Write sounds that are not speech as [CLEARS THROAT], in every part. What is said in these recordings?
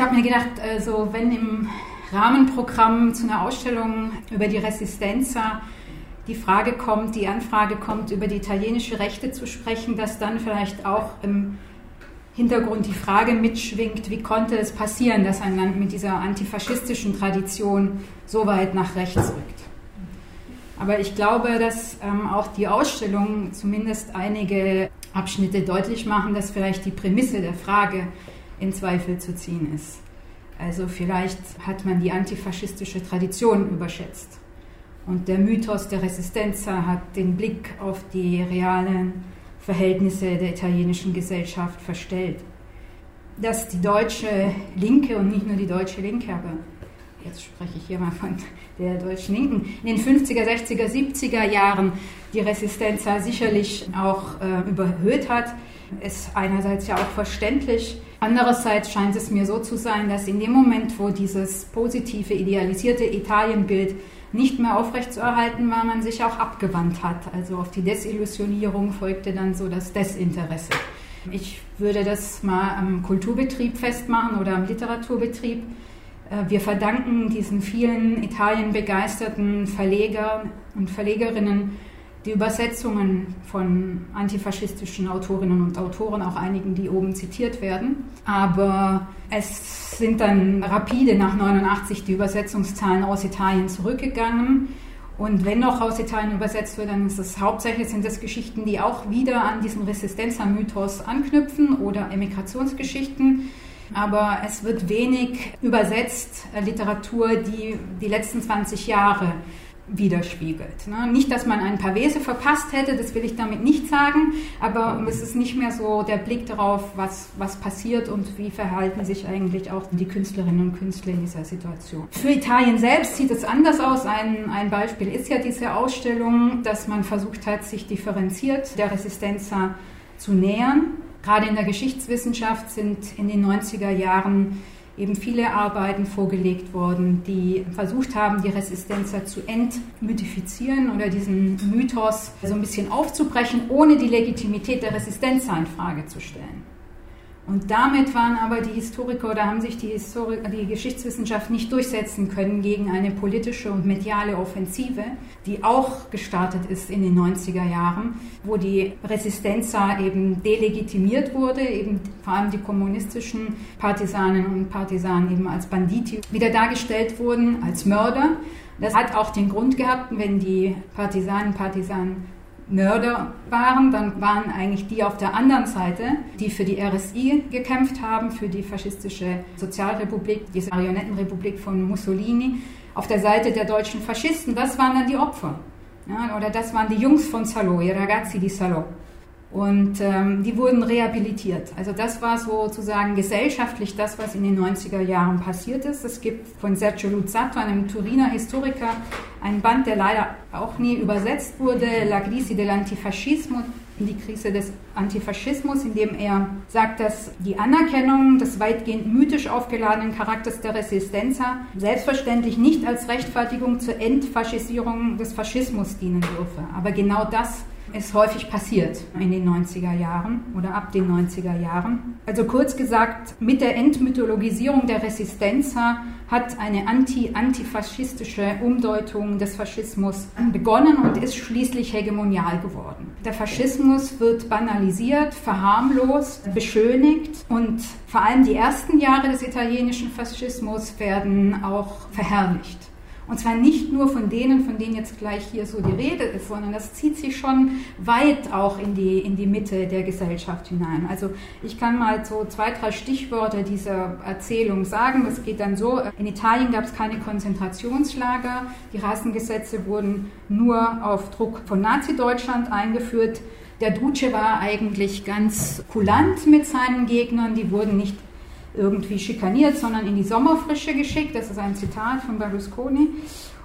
Ich habe mir gedacht, also wenn im Rahmenprogramm zu einer Ausstellung über die Resistenza die Frage kommt, die Anfrage kommt, über die italienische Rechte zu sprechen, dass dann vielleicht auch im Hintergrund die Frage mitschwingt, wie konnte es passieren, dass ein Land mit dieser antifaschistischen Tradition so weit nach rechts rückt. Aber ich glaube, dass ähm, auch die Ausstellung zumindest einige Abschnitte deutlich machen, dass vielleicht die Prämisse der Frage in Zweifel zu ziehen ist. Also vielleicht hat man die antifaschistische Tradition überschätzt. Und der Mythos der Resistenza hat den Blick auf die realen Verhältnisse der italienischen Gesellschaft verstellt. Dass die deutsche Linke und nicht nur die deutsche Linke, aber jetzt spreche ich hier mal von der deutschen Linken, in den 50er, 60er, 70er Jahren die Resistenza sicherlich auch äh, überhöht hat, ist einerseits ja auch verständlich. Andererseits scheint es mir so zu sein, dass in dem Moment, wo dieses positive, idealisierte Italienbild nicht mehr aufrechtzuerhalten war, man sich auch abgewandt hat. Also auf die Desillusionierung folgte dann so das Desinteresse. Ich würde das mal am Kulturbetrieb festmachen oder am Literaturbetrieb. Äh, wir verdanken diesen vielen Italien begeisterten Verlegern und Verlegerinnen die Übersetzungen von antifaschistischen Autorinnen und Autoren, auch einigen, die oben zitiert werden. Aber es sind dann rapide nach 89 die Übersetzungszahlen aus Italien zurückgegangen. Und wenn noch aus Italien übersetzt wird, dann ist es hauptsächlich sind das Geschichten, die auch wieder an diesen Resistenza-Mythos anknüpfen oder Emigrationsgeschichten. Aber es wird wenig übersetzt äh, Literatur, die die letzten 20 Jahre widerspiegelt. Ne? Nicht, dass man ein paar Wese verpasst hätte, das will ich damit nicht sagen, aber es ist nicht mehr so der Blick darauf, was, was passiert und wie verhalten sich eigentlich auch die Künstlerinnen und Künstler in dieser Situation. Für Italien selbst sieht es anders aus. Ein, ein Beispiel ist ja diese Ausstellung, dass man versucht hat, sich differenziert der Resistenza zu nähern. Gerade in der Geschichtswissenschaft sind in den 90er Jahren eben viele Arbeiten vorgelegt worden, die versucht haben, die Resistenz zu entmythifizieren oder diesen Mythos so ein bisschen aufzubrechen, ohne die Legitimität der Resistenz in Frage zu stellen. Und damit waren aber die Historiker oder haben sich die, Historiker, die Geschichtswissenschaft nicht durchsetzen können gegen eine politische und mediale Offensive, die auch gestartet ist in den 90er Jahren, wo die Resistenza eben delegitimiert wurde, eben vor allem die kommunistischen Partisanen und Partisanen eben als Banditi wieder dargestellt wurden, als Mörder. Das hat auch den Grund gehabt, wenn die Partisanen, Partisanen Mörder waren, dann waren eigentlich die auf der anderen Seite, die für die RSI gekämpft haben, für die faschistische Sozialrepublik, diese Marionettenrepublik von Mussolini, auf der Seite der deutschen Faschisten. Das waren dann die Opfer. Ja, oder das waren die Jungs von Salo, i ragazzi di Salo. Und ähm, die wurden rehabilitiert. Also das war sozusagen gesellschaftlich das, was in den 90er Jahren passiert ist. Es gibt von Sergio Luzzatto, einem Turiner Historiker, einen Band, der leider auch nie übersetzt wurde, La Crisi dell'Antifascismo, die Krise des Antifaschismus, in dem er sagt, dass die Anerkennung des weitgehend mythisch aufgeladenen Charakters der Resistenza selbstverständlich nicht als Rechtfertigung zur Entfaschisierung des Faschismus dienen dürfe. Aber genau das ist häufig passiert in den 90er Jahren oder ab den 90er Jahren. Also kurz gesagt, mit der Entmythologisierung der Resistenza hat eine anti-antifaschistische Umdeutung des Faschismus begonnen und ist schließlich hegemonial geworden. Der Faschismus wird banalisiert, verharmlost, beschönigt und vor allem die ersten Jahre des italienischen Faschismus werden auch verherrlicht. Und zwar nicht nur von denen, von denen jetzt gleich hier so die Rede ist, sondern das zieht sich schon weit auch in die, in die Mitte der Gesellschaft hinein. Also ich kann mal so zwei, drei Stichworte dieser Erzählung sagen. Das geht dann so, in Italien gab es keine Konzentrationslager, die Rassengesetze wurden nur auf Druck von Nazi-Deutschland eingeführt. Der Duce war eigentlich ganz kulant mit seinen Gegnern, die wurden nicht irgendwie schikaniert, sondern in die Sommerfrische geschickt. Das ist ein Zitat von Berlusconi.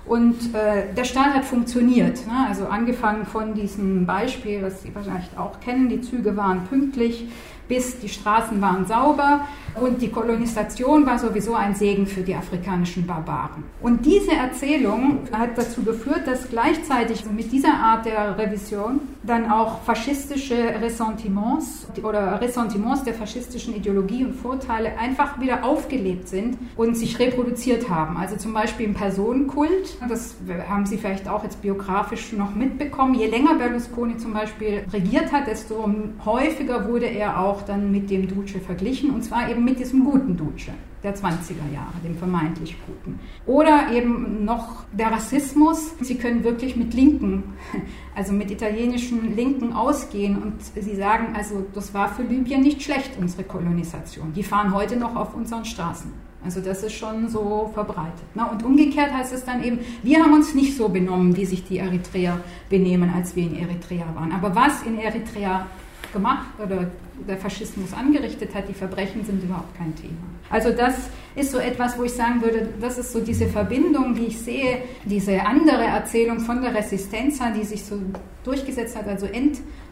Und äh, der Staat hat funktioniert. Ne? Also angefangen von diesem Beispiel, was Sie wahrscheinlich auch kennen, die Züge waren pünktlich, bis die Straßen waren sauber und die Kolonisation war sowieso ein Segen für die afrikanischen Barbaren. Und diese Erzählung hat dazu geführt, dass gleichzeitig mit dieser Art der Revision dann auch faschistische Ressentiments oder Ressentiments der faschistischen Ideologie und Vorteile einfach wieder aufgelebt sind und sich reproduziert haben. Also zum Beispiel im Personenkult, das haben Sie vielleicht auch jetzt biografisch noch mitbekommen. Je länger Berlusconi zum Beispiel regiert hat, desto häufiger wurde er auch dann mit dem Duce verglichen und zwar eben mit diesem guten Duce der 20er Jahre, dem vermeintlich Guten. Oder eben noch der Rassismus. Sie können wirklich mit Linken, [LAUGHS] also mit italienischen Linken ausgehen und sie sagen, also das war für Libyen nicht schlecht, unsere Kolonisation. Die fahren heute noch auf unseren Straßen. Also das ist schon so verbreitet. Und umgekehrt heißt es dann eben, wir haben uns nicht so benommen, wie sich die Eritreer benehmen, als wir in Eritrea waren. Aber was in Eritrea gemacht oder der Faschismus angerichtet hat, die Verbrechen sind überhaupt kein Thema. Also das ist so etwas, wo ich sagen würde, das ist so diese Verbindung, die ich sehe, diese andere Erzählung von der Resistenza, die sich so durchgesetzt hat, also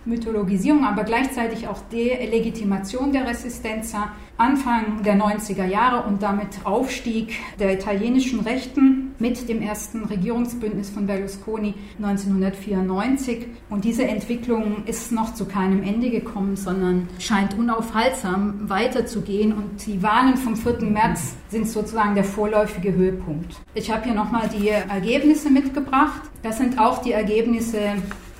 Entmythologisierung, aber gleichzeitig auch Delegitimation der Resistenza, Anfang der 90er Jahre und damit Aufstieg der italienischen Rechten mit dem ersten Regierungsbündnis von Berlusconi 1994. Und diese Entwicklung ist noch zu keinem Ende gekommen, sondern scheint unaufhaltsam weiterzugehen. Und die Wahlen vom 4. März sind sozusagen der vorläufige Höhepunkt. Ich habe hier nochmal die Ergebnisse mitgebracht. Das sind auch die Ergebnisse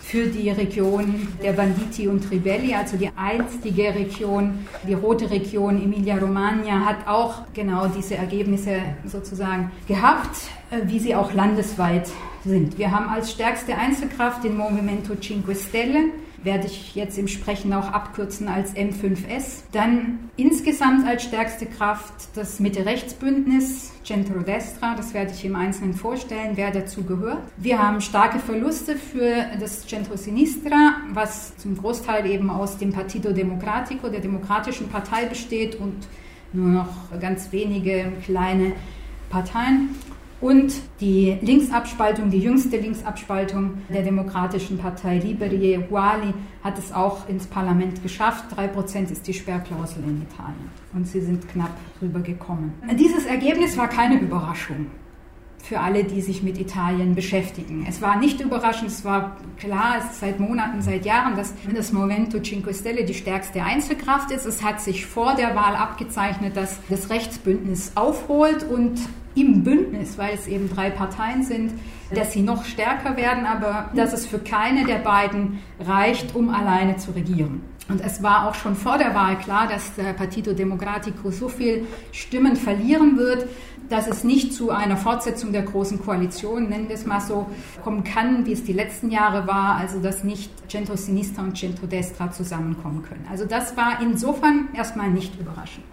für die Region der Banditi und Ribelli, also die einstige Region, die rote Region Emilia-Romagna, hat auch genau diese Ergebnisse sozusagen gehabt, äh, wie sie auch landesweit sind. Wir haben als stärkste Einzelkraft den Movimento Cinque Stelle werde ich jetzt im Sprechen auch abkürzen als M5S. Dann insgesamt als stärkste Kraft das Mitte-Rechts-Bündnis, Centro Destra, das werde ich im Einzelnen vorstellen, wer dazu gehört. Wir haben starke Verluste für das Centro Sinistra, was zum Großteil eben aus dem Partido Democratico, der Demokratischen Partei besteht und nur noch ganz wenige kleine Parteien und die Linksabspaltung, die jüngste Linksabspaltung der Demokratischen Partei Liberi Uguali hat es auch ins Parlament geschafft. Drei Prozent ist die Sperrklausel in Italien und sie sind knapp drüber gekommen. Dieses Ergebnis war keine Überraschung für alle, die sich mit Italien beschäftigen. Es war nicht überraschend, es war klar, es seit Monaten, seit Jahren, dass das Movimento Cinque Stelle die stärkste Einzelkraft ist. Es hat sich vor der Wahl abgezeichnet, dass das Rechtsbündnis aufholt und im Bündnis, weil es eben drei Parteien sind, dass sie noch stärker werden, aber dass es für keine der beiden reicht, um alleine zu regieren. Und es war auch schon vor der Wahl klar, dass der Partito Democratico so viel Stimmen verlieren wird, dass es nicht zu einer Fortsetzung der großen Koalition, nennen wir es mal so, kommen kann, wie es die letzten Jahre war, also dass nicht Centro Sinistra und Centro Destra zusammenkommen können. Also das war insofern erstmal nicht überraschend.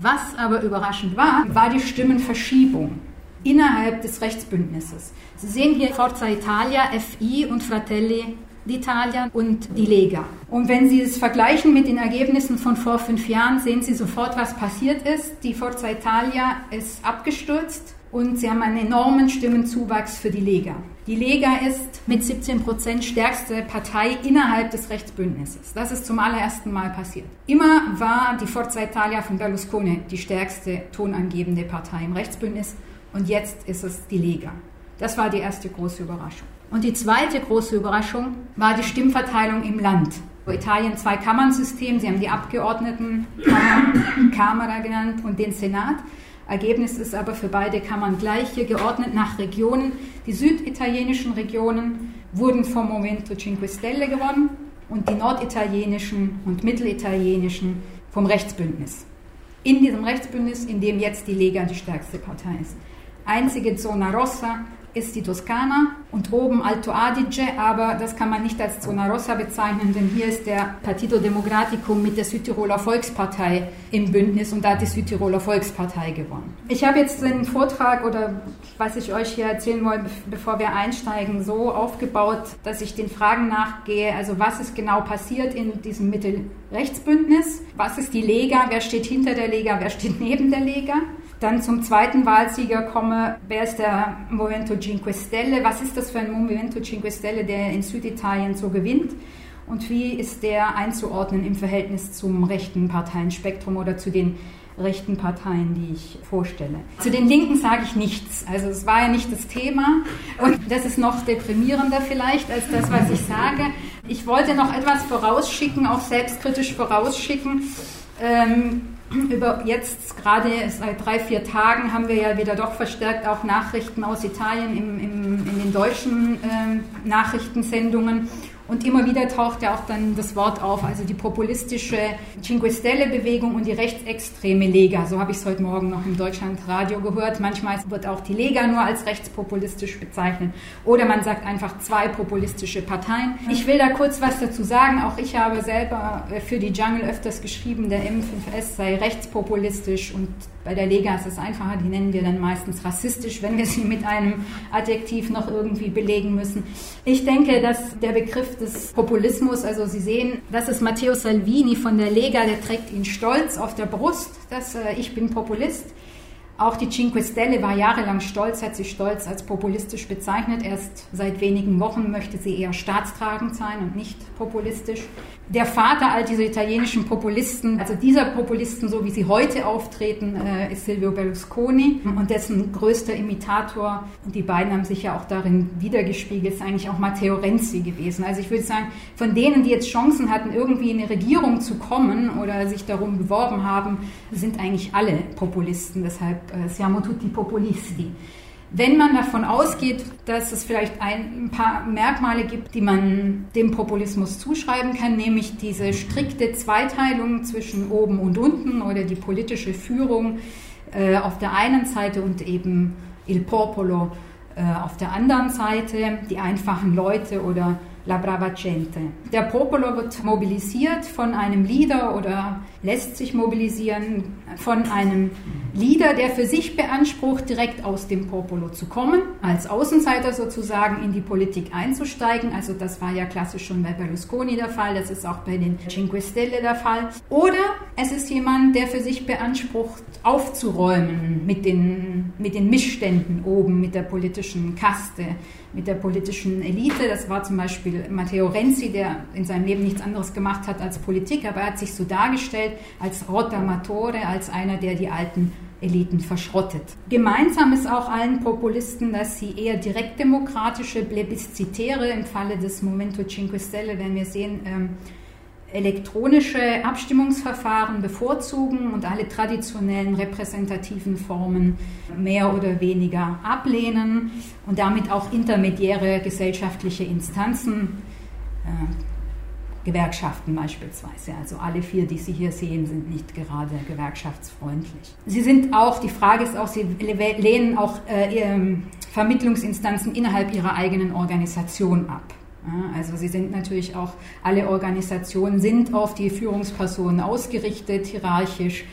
Was aber überraschend war, war die Stimmenverschiebung innerhalb des Rechtsbündnisses. Sie sehen hier Forza Italia, FI und Fratelli d'Italia und die Lega. Und wenn Sie es vergleichen mit den Ergebnissen von vor fünf Jahren, sehen Sie sofort, was passiert ist. Die Forza Italia ist abgestürzt und sie haben einen enormen Stimmenzuwachs für die Lega. Die Lega ist mit 17 Prozent stärkste Partei innerhalb des Rechtsbündnisses. Das ist zum allerersten Mal passiert. Immer war die Forza Italia von Berlusconi die stärkste tonangebende Partei im Rechtsbündnis und jetzt ist es die Lega. Das war die erste große Überraschung. Und die zweite große Überraschung war die Stimmverteilung im Land. Italien zwei Kammernsystem, sie haben die Abgeordnetenkammer, Kamera genannt und den Senat. Ergebnis ist aber für beide Kammern gleich, hier geordnet nach Regionen. Die süditalienischen Regionen wurden vom Movimento Cinque Stelle gewonnen und die norditalienischen und mittelitalienischen vom Rechtsbündnis. In diesem Rechtsbündnis, in dem jetzt die Lega die stärkste Partei ist. Einzige Zona Rossa ist die Toskana und oben Alto Adige, aber das kann man nicht als Zona Rossa bezeichnen, denn hier ist der Partito Democratico mit der Südtiroler Volkspartei im Bündnis und da hat die Südtiroler Volkspartei gewonnen. Ich habe jetzt den Vortrag oder was ich euch hier erzählen wollte, bevor wir einsteigen, so aufgebaut, dass ich den Fragen nachgehe, also was ist genau passiert in diesem Mittelrechtsbündnis, was ist die Lega, wer steht hinter der Lega, wer steht neben der Lega dann zum zweiten Wahlsieger komme, wer ist der Movimento Cinque Stelle? Was ist das für ein Movimento Cinque Stelle, der in Süditalien so gewinnt? und wie ist der einzuordnen im Verhältnis zum rechten Parteienspektrum oder zu den rechten Parteien, die ich vorstelle. Zu den Linken sage ich nichts. Also es war ja nicht das Thema und das ist noch deprimierender vielleicht als das, was ich sage. Ich wollte noch etwas vorausschicken, auch selbstkritisch vorausschicken. Ähm, über jetzt gerade seit drei, vier Tagen haben wir ja wieder doch verstärkt auch Nachrichten aus Italien im, im, in den deutschen äh, Nachrichtensendungen. Und immer wieder taucht ja auch dann das Wort auf, also die populistische Cinque Stelle-Bewegung und die rechtsextreme Lega. So habe ich es heute Morgen noch im Deutschlandradio gehört. Manchmal wird auch die Lega nur als rechtspopulistisch bezeichnet. Oder man sagt einfach zwei populistische Parteien. Ich will da kurz was dazu sagen. Auch ich habe selber für die Jungle öfters geschrieben, der M5S sei rechtspopulistisch und bei der Lega ist es einfacher, die nennen wir dann meistens rassistisch, wenn wir sie mit einem Adjektiv noch irgendwie belegen müssen. Ich denke, dass der Begriff des Populismus, also Sie sehen, das ist Matteo Salvini von der Lega, der trägt ihn stolz auf der Brust, dass äh, ich bin Populist. Auch die Cinque Stelle war jahrelang stolz, hat sich stolz als populistisch bezeichnet. Erst seit wenigen Wochen möchte sie eher staatstragend sein und nicht populistisch der Vater all dieser italienischen Populisten, also dieser Populisten, so wie sie heute auftreten, äh, ist Silvio Berlusconi und dessen größter Imitator, und die beiden haben sich ja auch darin wiedergespiegelt, ist eigentlich auch Matteo Renzi gewesen. Also ich würde sagen, von denen, die jetzt Chancen hatten, irgendwie in eine Regierung zu kommen oder sich darum beworben haben, sind eigentlich alle Populisten. Deshalb äh, siamo tutti populisti. Wenn man davon ausgeht, dass es vielleicht ein paar Merkmale gibt, die man dem Populismus zuschreiben kann, nämlich diese strikte Zweiteilung zwischen oben und unten oder die politische Führung äh, auf der einen Seite und eben il popolo äh, auf der anderen Seite, die einfachen Leute oder La Brava Gente. Der Popolo wird mobilisiert von einem Leader oder lässt sich mobilisieren von einem Leader, der für sich beansprucht, direkt aus dem Popolo zu kommen, als Außenseiter sozusagen in die Politik einzusteigen. Also das war ja klassisch schon bei Berlusconi der Fall, das ist auch bei den Cinque Stelle der Fall. Oder es ist jemand, der für sich beansprucht, aufzuräumen mit den, mit den Missständen oben, mit der politischen Kaste, mit der politischen Elite. Das war zum Beispiel Matteo Renzi, der in seinem Leben nichts anderes gemacht hat als Politik, aber er hat sich so dargestellt als Rotamatore, als einer, der die alten Eliten verschrottet. Gemeinsam ist auch allen Populisten, dass sie eher direktdemokratische, plebiszitäre, im Falle des Momento Cinque Stelle werden wir sehen, ähm, elektronische Abstimmungsverfahren bevorzugen und alle traditionellen repräsentativen Formen mehr oder weniger ablehnen und damit auch intermediäre gesellschaftliche Instanzen, äh, Gewerkschaften beispielsweise, also alle vier, die Sie hier sehen, sind nicht gerade gewerkschaftsfreundlich. Sie sind auch, die Frage ist auch, Sie lehnen auch äh, Vermittlungsinstanzen innerhalb Ihrer eigenen Organisation ab. Also sie sind natürlich auch, alle Organisationen sind auf die Führungspersonen ausgerichtet, hierarchisch.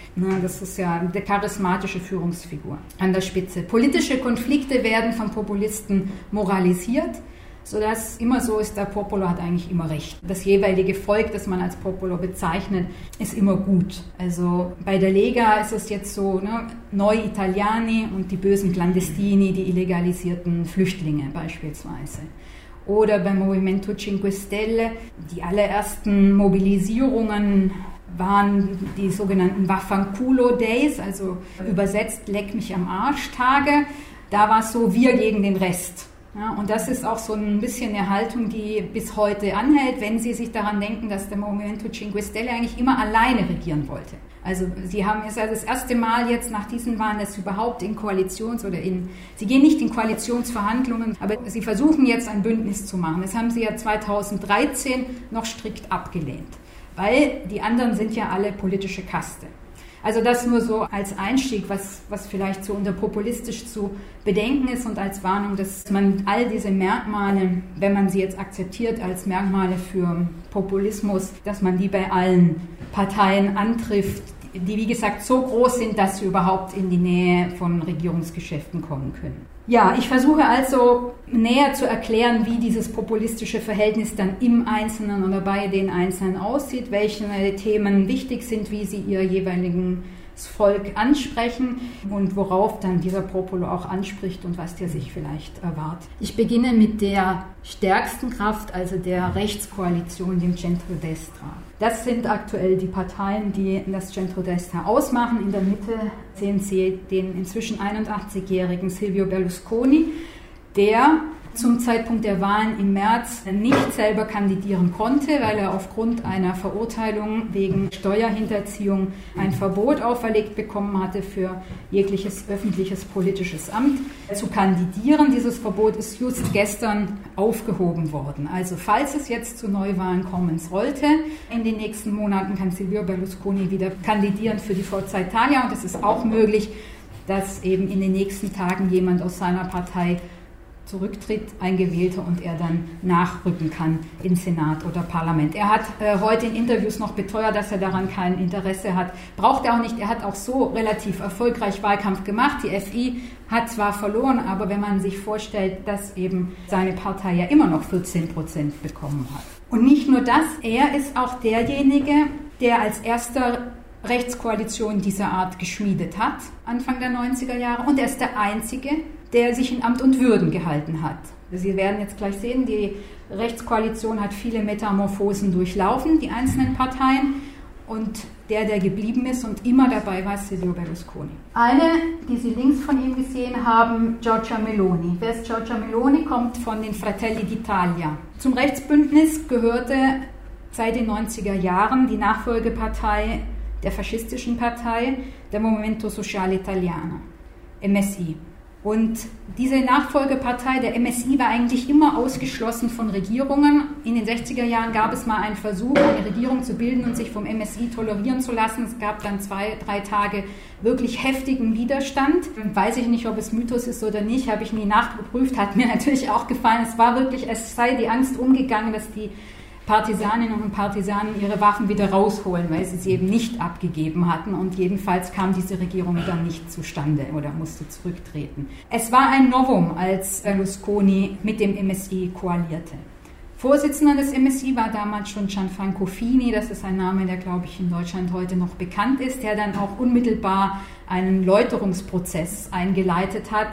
Das ist ja eine charismatische Führungsfigur an der Spitze. Politische Konflikte werden von Populisten moralisiert sodass immer so ist, der Popolo hat eigentlich immer recht. Das jeweilige Volk, das man als Popolo bezeichnet, ist immer gut. Also bei der Lega ist es jetzt so, ne, Neu Italiani und die bösen Clandestini, die illegalisierten Flüchtlinge beispielsweise oder beim Movimento Cinque Stelle. Die allerersten Mobilisierungen waren die sogenannten Waffanculo Days, also übersetzt Leck mich am Arsch Tage. Da war es so, wir gegen den Rest. Ja, und das ist auch so ein bisschen eine Haltung, die bis heute anhält, wenn Sie sich daran denken, dass der Movimento Cinque Stelle eigentlich immer alleine regieren wollte. Also Sie haben es ja das erste Mal jetzt nach diesen Wahlen, dass Sie überhaupt in Koalitions- oder in, Sie gehen nicht in Koalitionsverhandlungen, aber Sie versuchen jetzt ein Bündnis zu machen. Das haben Sie ja 2013 noch strikt abgelehnt, weil die anderen sind ja alle politische Kaste. Also das nur so als Einstieg, was, was vielleicht so unter populistisch zu bedenken ist und als Warnung, dass man all diese Merkmale, wenn man sie jetzt akzeptiert als Merkmale für Populismus, dass man die bei allen Parteien antrifft, die wie gesagt so groß sind, dass sie überhaupt in die Nähe von Regierungsgeschäften kommen können. Ja, ich versuche also näher zu erklären, wie dieses populistische Verhältnis dann im Einzelnen oder bei den Einzelnen aussieht, welche Themen wichtig sind, wie sie ihre jeweiligen Volk ansprechen und worauf dann dieser Popolo auch anspricht und was der sich vielleicht erwartet. Ich beginne mit der stärksten Kraft, also der Rechtskoalition, dem Centrodestra. Das sind aktuell die Parteien, die das Centrodestra ausmachen. In der Mitte sehen Sie den inzwischen 81-jährigen Silvio Berlusconi, der zum Zeitpunkt der Wahlen im März nicht selber kandidieren konnte, weil er aufgrund einer Verurteilung wegen Steuerhinterziehung ein Verbot auferlegt bekommen hatte, für jegliches öffentliches politisches Amt zu kandidieren. Dieses Verbot ist just gestern aufgehoben worden. Also falls es jetzt zu Neuwahlen kommen sollte, in den nächsten Monaten kann Silvio Berlusconi wieder kandidieren für die Forza Italia und es ist auch möglich, dass eben in den nächsten Tagen jemand aus seiner Partei zurücktritt, ein Gewählter, und er dann nachrücken kann ins Senat oder Parlament. Er hat äh, heute in Interviews noch beteuert, dass er daran kein Interesse hat. Braucht er auch nicht. Er hat auch so relativ erfolgreich Wahlkampf gemacht. Die FI hat zwar verloren, aber wenn man sich vorstellt, dass eben seine Partei ja immer noch 14 Prozent bekommen hat. Und nicht nur das, er ist auch derjenige, der als erster Rechtskoalition dieser Art geschmiedet hat, Anfang der 90er Jahre. Und er ist der Einzige, der sich in Amt und Würden gehalten hat. Sie werden jetzt gleich sehen, die Rechtskoalition hat viele Metamorphosen durchlaufen, die einzelnen Parteien. Und der, der geblieben ist und immer dabei war, ist Silvio Berlusconi. Eine, die Sie links von ihm gesehen haben, Giorgia Meloni. Wer ist Giorgia Meloni? Kommt von den Fratelli d'Italia. Zum Rechtsbündnis gehörte seit den 90er Jahren die Nachfolgepartei der faschistischen Partei, der Movimento Sociale Italiano, MSI. Und diese Nachfolgepartei der MSI war eigentlich immer ausgeschlossen von Regierungen. In den 60er Jahren gab es mal einen Versuch, eine Regierung zu bilden und sich vom MSI tolerieren zu lassen. Es gab dann zwei, drei Tage wirklich heftigen Widerstand. Weiß ich nicht, ob es Mythos ist oder nicht, habe ich nie nachgeprüft, hat mir [LAUGHS] natürlich auch gefallen. Es war wirklich, es sei die Angst umgegangen, dass die Partisaninnen und Partisanen ihre Waffen wieder rausholen, weil sie sie eben nicht abgegeben hatten. Und jedenfalls kam diese Regierung dann nicht zustande oder musste zurücktreten. Es war ein Novum, als Berlusconi mit dem MSI koalierte. Vorsitzender des MSI war damals schon Gianfranco Fini, das ist ein Name, der, glaube ich, in Deutschland heute noch bekannt ist, der dann auch unmittelbar einen Läuterungsprozess eingeleitet hat,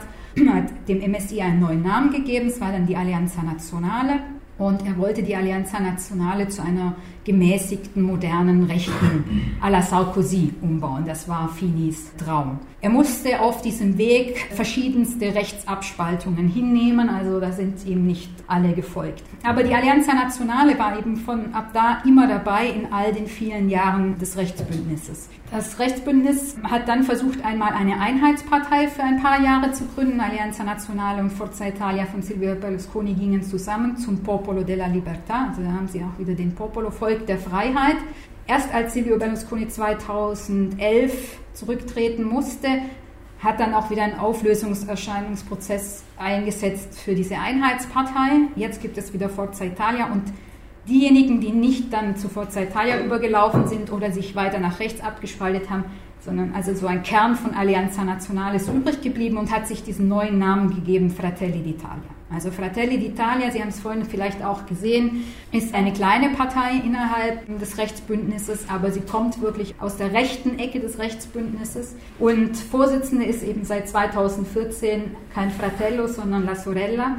hat dem MSI einen neuen Namen gegeben, es war dann die Alleanza Nazionale und er wollte die Allianza Nazionale zu einer gemäßigten, modernen Rechten à la Sarkozy umbauen. Das war Finis Traum. Er musste auf diesem Weg verschiedenste Rechtsabspaltungen hinnehmen, also da sind ihm nicht alle gefolgt. Aber die Allianza Nazionale war eben von ab da immer dabei in all den vielen Jahren des Rechtsbündnisses. Das Rechtsbündnis hat dann versucht, einmal eine Einheitspartei für ein paar Jahre zu gründen. Allianza Nazionale und Forza Italia von Silvio Berlusconi gingen zusammen zum Popolo della Libertà, also da haben sie auch wieder den Popolo Volk der Freiheit. Erst als Silvio Berlusconi 2011 zurücktreten musste, hat dann auch wieder ein Auflösungserscheinungsprozess eingesetzt für diese Einheitspartei. Jetzt gibt es wieder Forza Italia und diejenigen, die nicht dann zu Forza Italia übergelaufen sind oder sich weiter nach rechts abgespaltet haben, sondern also so ein Kern von Alleanza Nazionale ist übrig geblieben und hat sich diesen neuen Namen gegeben, Fratelli d'Italia. Also Fratelli d'Italia, Sie haben es vorhin vielleicht auch gesehen, ist eine kleine Partei innerhalb des Rechtsbündnisses, aber sie kommt wirklich aus der rechten Ecke des Rechtsbündnisses. Und Vorsitzende ist eben seit 2014 kein Fratello, sondern La Sorella,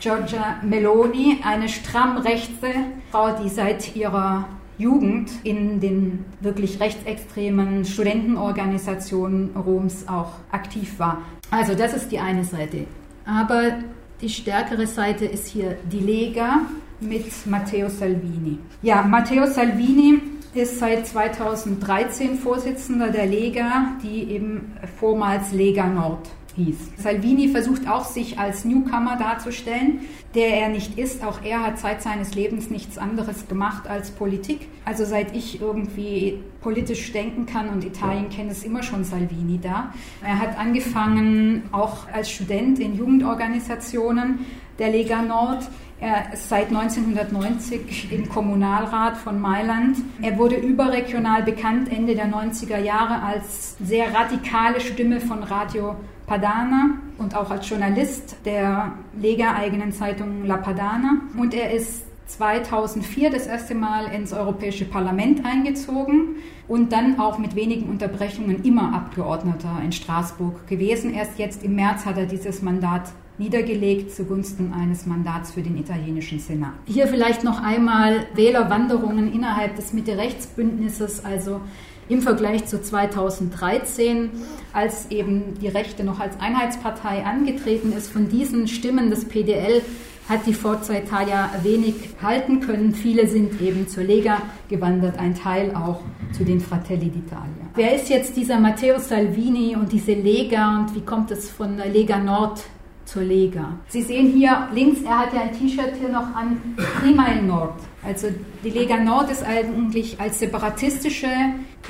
Giorgia Meloni, eine stramm rechte Frau, die seit ihrer Jugend in den wirklich rechtsextremen Studentenorganisationen Roms auch aktiv war. Also das ist die eine Seite. Aber die stärkere Seite ist hier die Lega mit Matteo Salvini. Ja, Matteo Salvini ist seit 2013 Vorsitzender der Lega, die eben vormals Lega Nord hieß. Salvini versucht auch, sich als Newcomer darzustellen, der er nicht ist. Auch er hat Zeit seines Lebens nichts anderes gemacht als Politik. Also seit ich irgendwie politisch denken kann und Italien kenne, ist immer schon Salvini da. Er hat angefangen auch als Student in Jugendorganisationen der Lega Nord. Er ist seit 1990 im Kommunalrat von Mailand. Er wurde überregional bekannt Ende der 90er Jahre als sehr radikale Stimme von Radio Padana und auch als Journalist der Lega-eigenen Zeitung La Padana. Und er ist 2004 das erste Mal ins Europäische Parlament eingezogen und dann auch mit wenigen Unterbrechungen immer Abgeordneter in Straßburg gewesen. Erst jetzt im März hat er dieses Mandat niedergelegt zugunsten eines Mandats für den italienischen Senat. Hier vielleicht noch einmal Wählerwanderungen innerhalb des Mitte-Rechts-Bündnisses, also im Vergleich zu 2013, als eben die Rechte noch als Einheitspartei angetreten ist. Von diesen Stimmen des PDL hat die Forza Italia wenig halten können. Viele sind eben zur Lega gewandert, ein Teil auch zu den Fratelli d'Italia. Wer ist jetzt dieser Matteo Salvini und diese Lega und wie kommt es von der Lega Nord zur Lega? Sie sehen hier links, er hat ja ein T-Shirt hier noch an, Prima il Nord. Also die Lega Nord ist eigentlich als separatistische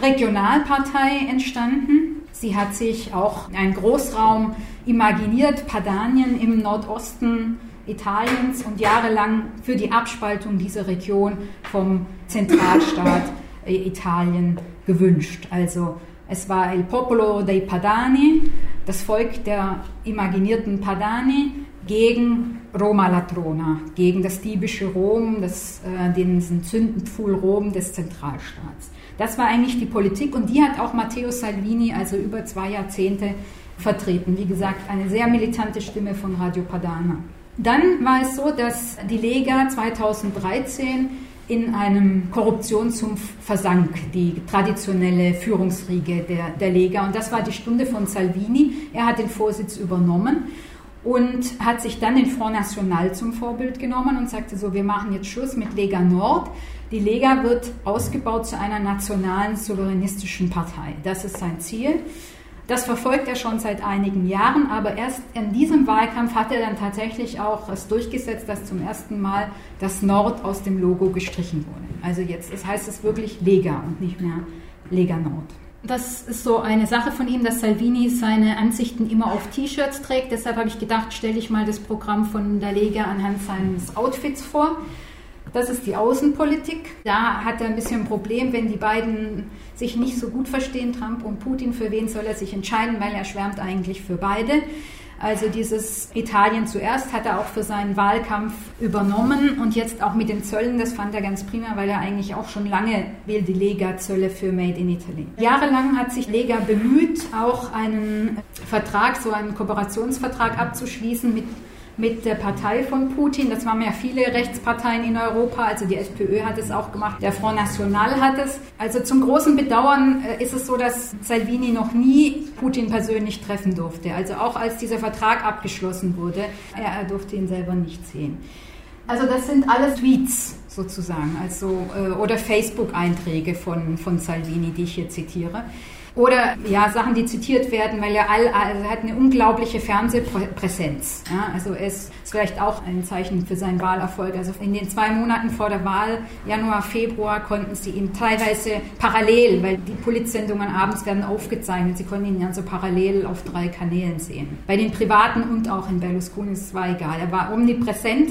Regionalpartei entstanden. Sie hat sich auch einen Großraum imaginiert, Padanien im Nordosten Italiens und jahrelang für die Abspaltung dieser Region vom Zentralstaat Italien gewünscht. Also es war il popolo dei Padani, das Volk der imaginierten Padani, gegen Roma Latrona, gegen das diebische Rom, das, äh, den Sündenpfuhl Rom des Zentralstaats. Das war eigentlich die Politik und die hat auch Matteo Salvini also über zwei Jahrzehnte vertreten. Wie gesagt, eine sehr militante Stimme von Radio Padana. Dann war es so, dass die Lega 2013 in einem Korruptionssumpf versank, die traditionelle Führungsriege der, der Lega. Und das war die Stunde von Salvini. Er hat den Vorsitz übernommen und hat sich dann den Front National zum Vorbild genommen und sagte so, wir machen jetzt Schluss mit Lega Nord. Die Lega wird ausgebaut zu einer nationalen souveränistischen Partei. Das ist sein Ziel. Das verfolgt er schon seit einigen Jahren, aber erst in diesem Wahlkampf hat er dann tatsächlich auch es durchgesetzt, dass zum ersten Mal das Nord aus dem Logo gestrichen wurde. Also jetzt das heißt es wirklich Lega und nicht mehr Lega Nord. Das ist so eine Sache von ihm, dass Salvini seine Ansichten immer auf T-Shirts trägt. Deshalb habe ich gedacht, stelle ich mal das Programm von der Lega anhand seines Outfits vor. Das ist die Außenpolitik. Da hat er ein bisschen ein Problem, wenn die beiden sich nicht so gut verstehen, Trump und Putin. Für wen soll er sich entscheiden? Weil er schwärmt eigentlich für beide. Also dieses Italien zuerst hat er auch für seinen Wahlkampf übernommen und jetzt auch mit den Zöllen, das fand er ganz prima, weil er eigentlich auch schon lange will die Lega-Zölle für Made in Italy. Jahrelang hat sich Lega bemüht, auch einen Vertrag, so einen Kooperationsvertrag abzuschließen mit mit der Partei von Putin. Das waren ja viele Rechtsparteien in Europa. Also die SPÖ hat es auch gemacht, der Front National hat es. Also zum großen Bedauern äh, ist es so, dass Salvini noch nie Putin persönlich treffen durfte. Also auch als dieser Vertrag abgeschlossen wurde, er, durfte ihn selber nicht sehen. Also das sind alles Tweets sozusagen, also äh, oder Facebook-Einträge von, von Salvini, die ich hier zitiere. Oder ja, Sachen, die zitiert werden, weil er, all, also er hat eine unglaubliche Fernsehpräsenz. Ja, also er ist vielleicht auch ein Zeichen für seinen Wahlerfolg. Also in den zwei Monaten vor der Wahl, Januar, Februar, konnten sie ihn teilweise parallel, weil die Politsendungen abends werden aufgezeichnet, sie konnten ihn dann so parallel auf drei Kanälen sehen. Bei den Privaten und auch in Berlusconi, es war egal. Er war omnipräsent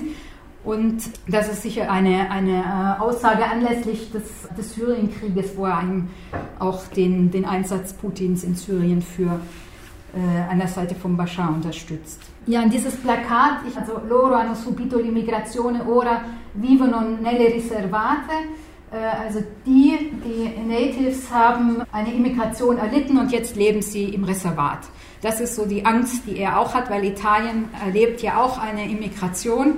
und das ist sicher eine, eine äh, Aussage anlässlich des, des Syrienkrieges, wo er auch den, den Einsatz Putins in Syrien für äh, an der Seite von Bashar unterstützt. Ja, und dieses Plakat, also loro hanno subito l'immigrazione, ora vivono nelle riservate. Äh, also die, die Natives haben eine Immigration erlitten und jetzt leben sie im Reservat. Das ist so die Angst, die er auch hat, weil Italien erlebt ja auch eine Immigration,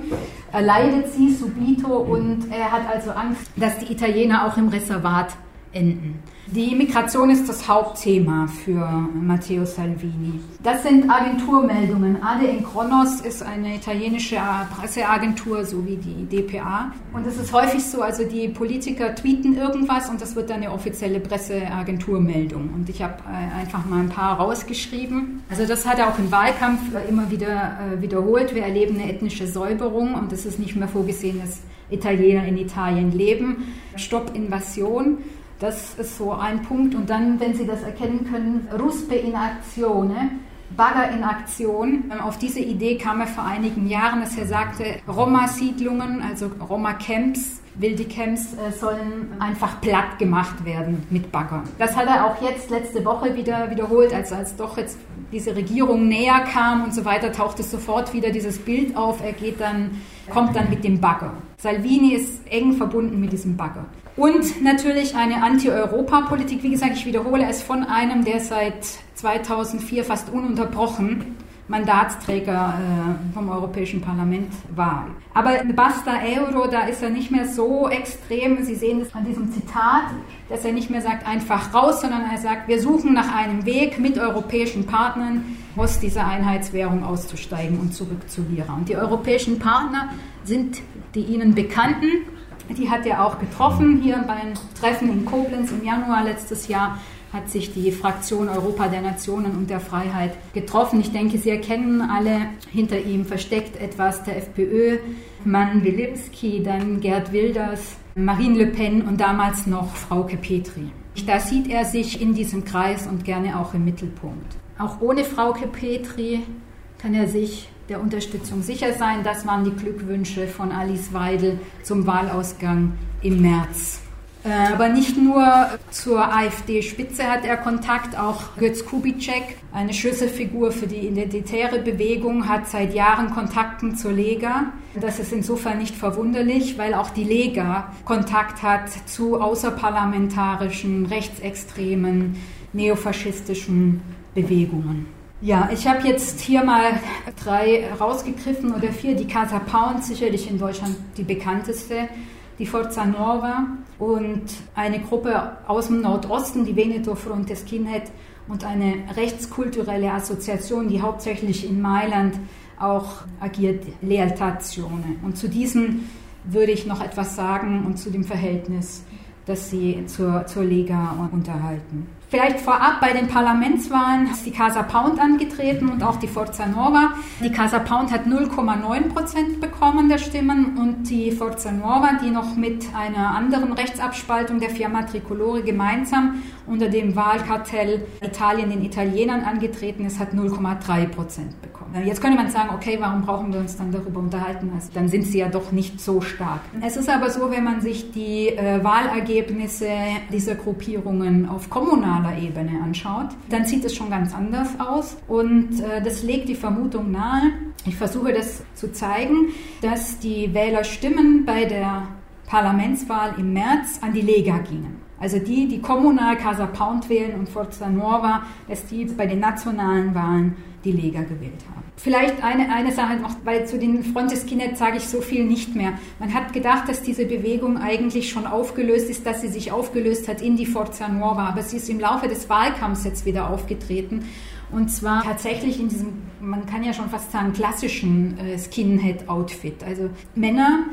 erleidet sie subito und er hat also Angst, dass die Italiener auch im Reservat enden. Die Migration ist das Hauptthema für Matteo Salvini. Das sind Agenturmeldungen. Ade in Kronos ist eine italienische Presseagentur, so wie die DPA. Und es ist häufig so, also die Politiker tweeten irgendwas und das wird dann eine offizielle Presseagenturmeldung. Und ich habe äh, einfach mal ein paar rausgeschrieben. Also das hat er auch im Wahlkampf immer wieder äh, wiederholt. Wir erleben eine ethnische Säuberung und es ist nicht mehr vorgesehen, dass Italiener in Italien leben. Stopp Invasion. Das ist so ein Punkt. Und dann, wenn Sie das erkennen können, Ruspe in Aktione, Bagger in Aktion. Ähm, auf diese Idee kam er vor einigen Jahren, dass er sagte, Roma-Siedlungen, also Roma-Camps, wilde Camps äh, sollen einfach platt gemacht werden mit Bagger. Das hat er auch jetzt letzte Woche wieder wiederholt, als, als doch jetzt diese Regierung näher kam und so weiter, tauchte sofort wieder dieses Bild auf. Er geht dann, kommt dann mit dem Bagger. Salvini ist eng verbunden mit diesem Bagger. Und natürlich eine Anti-Europa-Politik. Wie gesagt, ich wiederhole es von einem, der seit 2004 fast ununterbrochen Mandatsträger äh, vom Europäischen Parlament war. Aber Basta Euro, da ist er nicht mehr so extrem. Sie sehen es an diesem Zitat, dass er nicht mehr sagt einfach raus, sondern er sagt, wir suchen nach einem Weg mit europäischen Partnern aus dieser Einheitswährung auszusteigen und zurück zu Lira. Und die europäischen Partner sind die Ihnen bekannten. Die hat er auch getroffen hier beim Treffen in Koblenz im Januar letztes Jahr hat sich die Fraktion Europa der Nationen und der Freiheit getroffen. Ich denke, Sie erkennen alle hinter ihm versteckt etwas der FPÖ, Mann Wilimski, dann Gerd Wilders, Marine Le Pen und damals noch Frauke Petri. Da sieht er sich in diesem Kreis und gerne auch im Mittelpunkt. Auch ohne Frauke Petri kann er sich der Unterstützung sicher sein. Das waren die Glückwünsche von Alice Weidel zum Wahlausgang im März. Äh, aber nicht nur zur AfD-Spitze hat er Kontakt, auch Götz Kubitschek, eine Schlüsselfigur für die identitäre Bewegung, hat seit Jahren Kontakten zur Lega. Das ist insofern nicht verwunderlich, weil auch die Lega Kontakt hat zu außerparlamentarischen, rechtsextremen, neofaschistischen Bewegungen. Ja, ich habe jetzt hier mal drei rausgegriffen oder vier. Die Casa Pound, sicherlich in Deutschland die bekannteste die Forza Nova und eine Gruppe aus dem Nordosten, die Veneto Fronte Skinhead und eine rechtskulturelle Assoziation, die hauptsächlich in Mailand auch agiert, Lealtazione. Und zu diesen würde ich noch etwas sagen und zu dem Verhältnis, das sie zur, zur Lega unterhalten. Vielleicht vorab bei den Parlamentswahlen ist die Casa Pound angetreten und auch die Forza Nova. Die Casa Pound hat 0,9 Prozent bekommen der Stimmen und die Forza Nova, die noch mit einer anderen Rechtsabspaltung der Firma Tricolore gemeinsam unter dem Wahlkartell Italien den Italienern angetreten ist, hat 0,3 Prozent bekommen. Jetzt könnte man sagen, okay, warum brauchen wir uns dann darüber unterhalten? Also dann sind sie ja doch nicht so stark. Es ist aber so, wenn man sich die äh, Wahlergebnisse dieser Gruppierungen auf kommunaler Ebene anschaut, dann sieht es schon ganz anders aus. Und äh, das legt die Vermutung nahe, ich versuche das zu zeigen, dass die Wählerstimmen bei der Parlamentswahl im März an die Lega gingen. Also die, die kommunal Casa Pound wählen und Forza Nuova, dass die bei den nationalen Wahlen die Lega gewählt haben. Vielleicht eine, eine Sache noch, weil zu den Fronteskinet sage ich so viel nicht mehr. Man hat gedacht, dass diese Bewegung eigentlich schon aufgelöst ist, dass sie sich aufgelöst hat in die Forza Nuova, aber sie ist im Laufe des Wahlkampfs jetzt wieder aufgetreten. Und zwar tatsächlich in diesem, man kann ja schon fast sagen, klassischen äh, Skinhead-Outfit. Also Männer,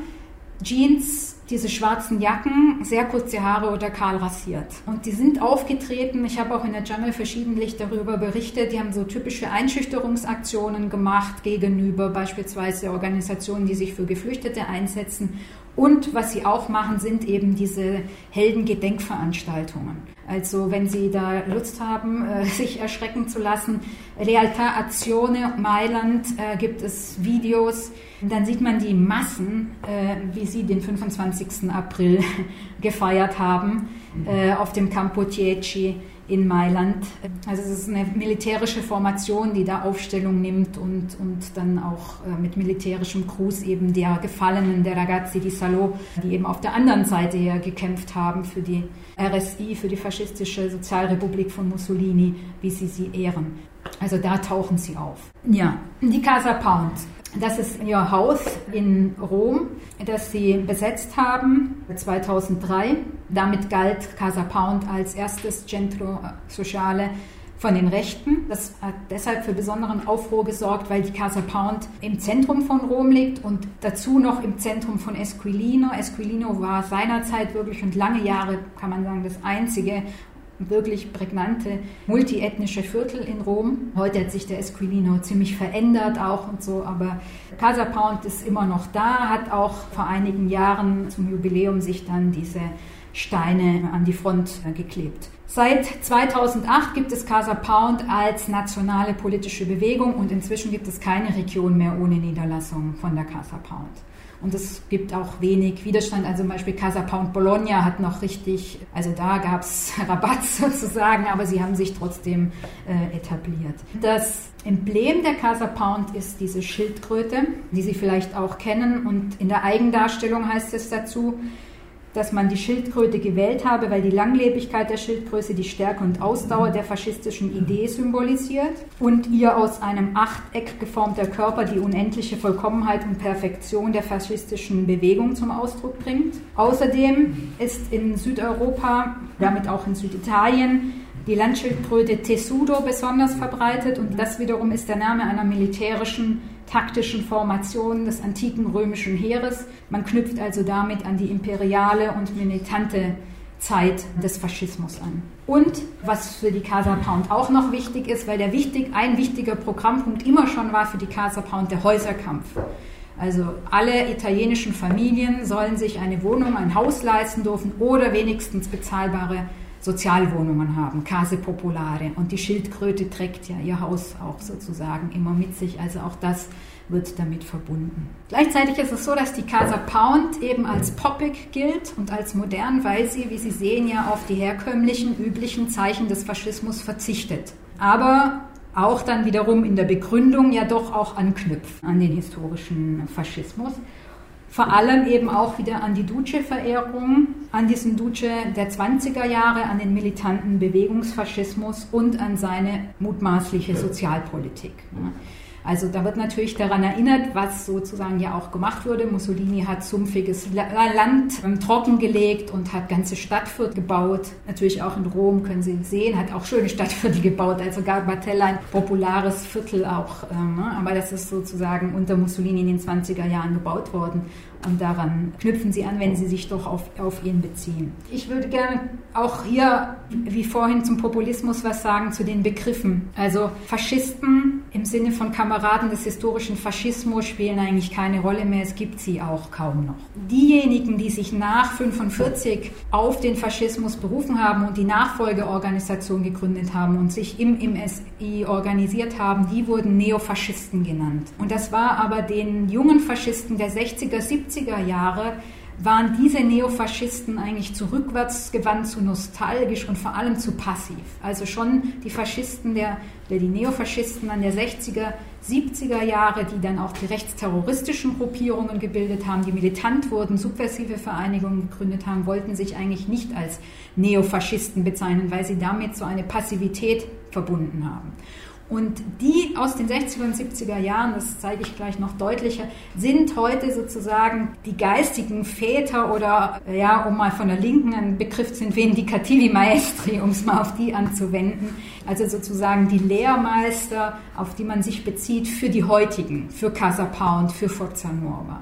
Jeans, diese schwarzen Jacken, sehr kurze Haare oder kahl rasiert. Und die sind aufgetreten. Ich habe auch in der Journal verschiedentlich darüber berichtet. Die haben so typische Einschüchterungsaktionen gemacht gegenüber beispielsweise Organisationen, die sich für Geflüchtete einsetzen. Und was sie auch machen, sind eben diese Heldengedenkveranstaltungen. Also wenn Sie da Lust haben, äh, [LAUGHS] sich erschrecken zu lassen, Realtà Azione Mailand äh, gibt es Videos. Dann sieht man die Massen, äh, wie sie den 25. April [LAUGHS] gefeiert haben auf dem Campo Tieci in Mailand. Also es ist eine militärische Formation, die da Aufstellung nimmt und, und dann auch mit militärischem Gruß eben der Gefallenen, der Ragazzi di Salo, die eben auf der anderen Seite her gekämpft haben für die RSI, für die faschistische Sozialrepublik von Mussolini, wie sie sie ehren. Also da tauchen sie auf. Ja, die Casa Pound. Das ist ihr Haus in Rom, das sie besetzt haben 2003. Damit galt Casa Pound als erstes Centro Sociale von den Rechten. Das hat deshalb für besonderen Aufruhr gesorgt, weil die Casa Pound im Zentrum von Rom liegt und dazu noch im Zentrum von Esquilino. Esquilino war seinerzeit wirklich und lange Jahre, kann man sagen, das einzige wirklich prägnante multiethnische Viertel in Rom. Heute hat sich der Esquilino ziemlich verändert auch und so, aber Casa Pound ist immer noch da, hat auch vor einigen Jahren zum Jubiläum sich dann diese Steine an die Front äh, geklebt. Seit 2008 gibt es Casa Pound als nationale politische Bewegung und inzwischen gibt es keine Region mehr ohne Niederlassung von der Casa Pound. Und es gibt auch wenig Widerstand. Also zum Beispiel Casa Pound Bologna hat noch richtig, also da gab es [LAUGHS] Rabatt sozusagen, aber sie haben sich trotzdem äh, etabliert. Das Emblem der Casa Pound ist diese Schildkröte, die Sie vielleicht auch kennen. Und in der Eigendarstellung heißt es dazu, dass man die Schildkröte gewählt habe, weil die Langlebigkeit der Schildgröße die Stärke und Ausdauer der faschistischen Idee symbolisiert und ihr aus einem Achteck geformter Körper die unendliche Vollkommenheit und Perfektion der faschistischen Bewegung zum Ausdruck bringt. Außerdem ist in Südeuropa, damit auch in Süditalien, die Landschildkröte Tesudo besonders verbreitet und das wiederum ist der Name einer militärischen taktischen Formation des antiken römischen Heeres. Man knüpft also damit an die imperiale und militante Zeit des Faschismus an. Und was für die Casa Pound auch noch wichtig ist, weil der wichtig, ein wichtiger Programmpunkt immer schon war für die Casa Pound der Häuserkampf. Also alle italienischen Familien sollen sich eine Wohnung, ein Haus leisten dürfen oder wenigstens bezahlbare Sozialwohnungen haben, Case Popolare. Und die Schildkröte trägt ja ihr Haus auch sozusagen immer mit sich. Also auch das wird damit verbunden. Gleichzeitig ist es so, dass die Casa Pound eben als poppig gilt und als modern, weil sie, wie Sie sehen, ja auf die herkömmlichen, üblichen Zeichen des Faschismus verzichtet. Aber auch dann wiederum in der Begründung ja doch auch anknüpft an den historischen Faschismus vor allem eben auch wieder an die Duce-Verehrung, an diesen Duce der 20er Jahre, an den militanten Bewegungsfaschismus und an seine mutmaßliche Sozialpolitik. Also da wird natürlich daran erinnert, was sozusagen ja auch gemacht wurde. Mussolini hat sumpfiges Land ähm, trockengelegt und hat ganze Stadtviertel gebaut. Natürlich auch in Rom können Sie sehen, hat auch schöne Stadtviertel gebaut. Also Garbatella ein populares Viertel auch. Ähm, ne? Aber das ist sozusagen unter Mussolini in den 20er Jahren gebaut worden. Und daran knüpfen Sie an, wenn Sie sich doch auf, auf ihn beziehen. Ich würde gerne auch hier, wie vorhin, zum Populismus was sagen, zu den Begriffen. Also Faschisten im Sinne von Kameraden des historischen Faschismus spielen eigentlich keine Rolle mehr. Es gibt sie auch kaum noch. Diejenigen, die sich nach 1945 auf den Faschismus berufen haben und die Nachfolgeorganisation gegründet haben und sich im MSI organisiert haben, die wurden Neofaschisten genannt. Und das war aber den jungen Faschisten der 60er, 70er Jahre waren diese Neofaschisten eigentlich zu rückwärtsgewandt, zu nostalgisch und vor allem zu passiv. Also schon die Faschisten, der, der die Neofaschisten an der 60er, 70er Jahre, die dann auch die rechtsterroristischen Gruppierungen gebildet haben, die militant wurden, subversive Vereinigungen gegründet haben, wollten sich eigentlich nicht als Neofaschisten bezeichnen, weil sie damit so eine Passivität verbunden haben. Und die aus den 60er und 70er Jahren, das zeige ich gleich noch deutlicher, sind heute sozusagen die geistigen Väter oder, ja, um mal von der Linken einen Begriff zu entwickeln, Vendicativi Maestri, um es mal auf die anzuwenden. Also sozusagen die Lehrmeister, auf die man sich bezieht für die heutigen, für Casa Pound, für Forza Nuova.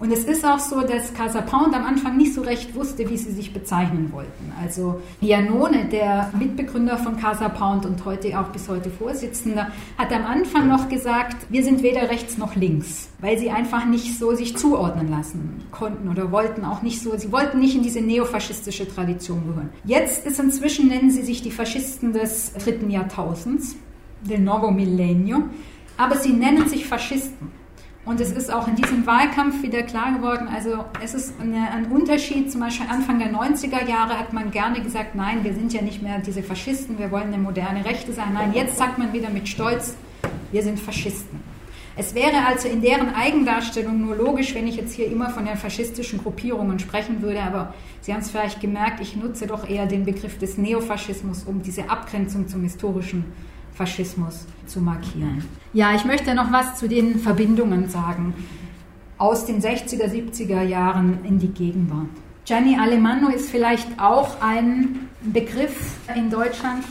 Und es ist auch so, dass Casa Pound am Anfang nicht so recht wusste, wie sie sich bezeichnen wollten. Also Janone, der Mitbegründer von Casa Pound und heute auch bis heute Vorsitzender, hat am Anfang noch gesagt, wir sind weder rechts noch links, weil sie einfach nicht so sich zuordnen lassen konnten oder wollten auch nicht so, sie wollten nicht in diese neofaschistische Tradition gehören. Jetzt ist inzwischen, nennen sie sich die Faschisten des dritten Jahrtausends, del Novo Millennio, aber sie nennen sich Faschisten. Und es ist auch in diesem Wahlkampf wieder klar geworden, also es ist eine, ein Unterschied, zum Beispiel Anfang der 90er Jahre hat man gerne gesagt, nein, wir sind ja nicht mehr diese Faschisten, wir wollen eine moderne Rechte sein. Nein, jetzt sagt man wieder mit Stolz, wir sind Faschisten. Es wäre also in deren Eigendarstellung nur logisch, wenn ich jetzt hier immer von den faschistischen Gruppierungen sprechen würde, aber Sie haben es vielleicht gemerkt, ich nutze doch eher den Begriff des Neofaschismus, um diese Abgrenzung zum historischen Faschismus zu markieren. Ja, ich möchte noch was zu den Verbindungen sagen aus den 60er, 70er Jahren in die Gegenwart. Gianni Alemanno ist vielleicht auch ein Begriff in Deutschland.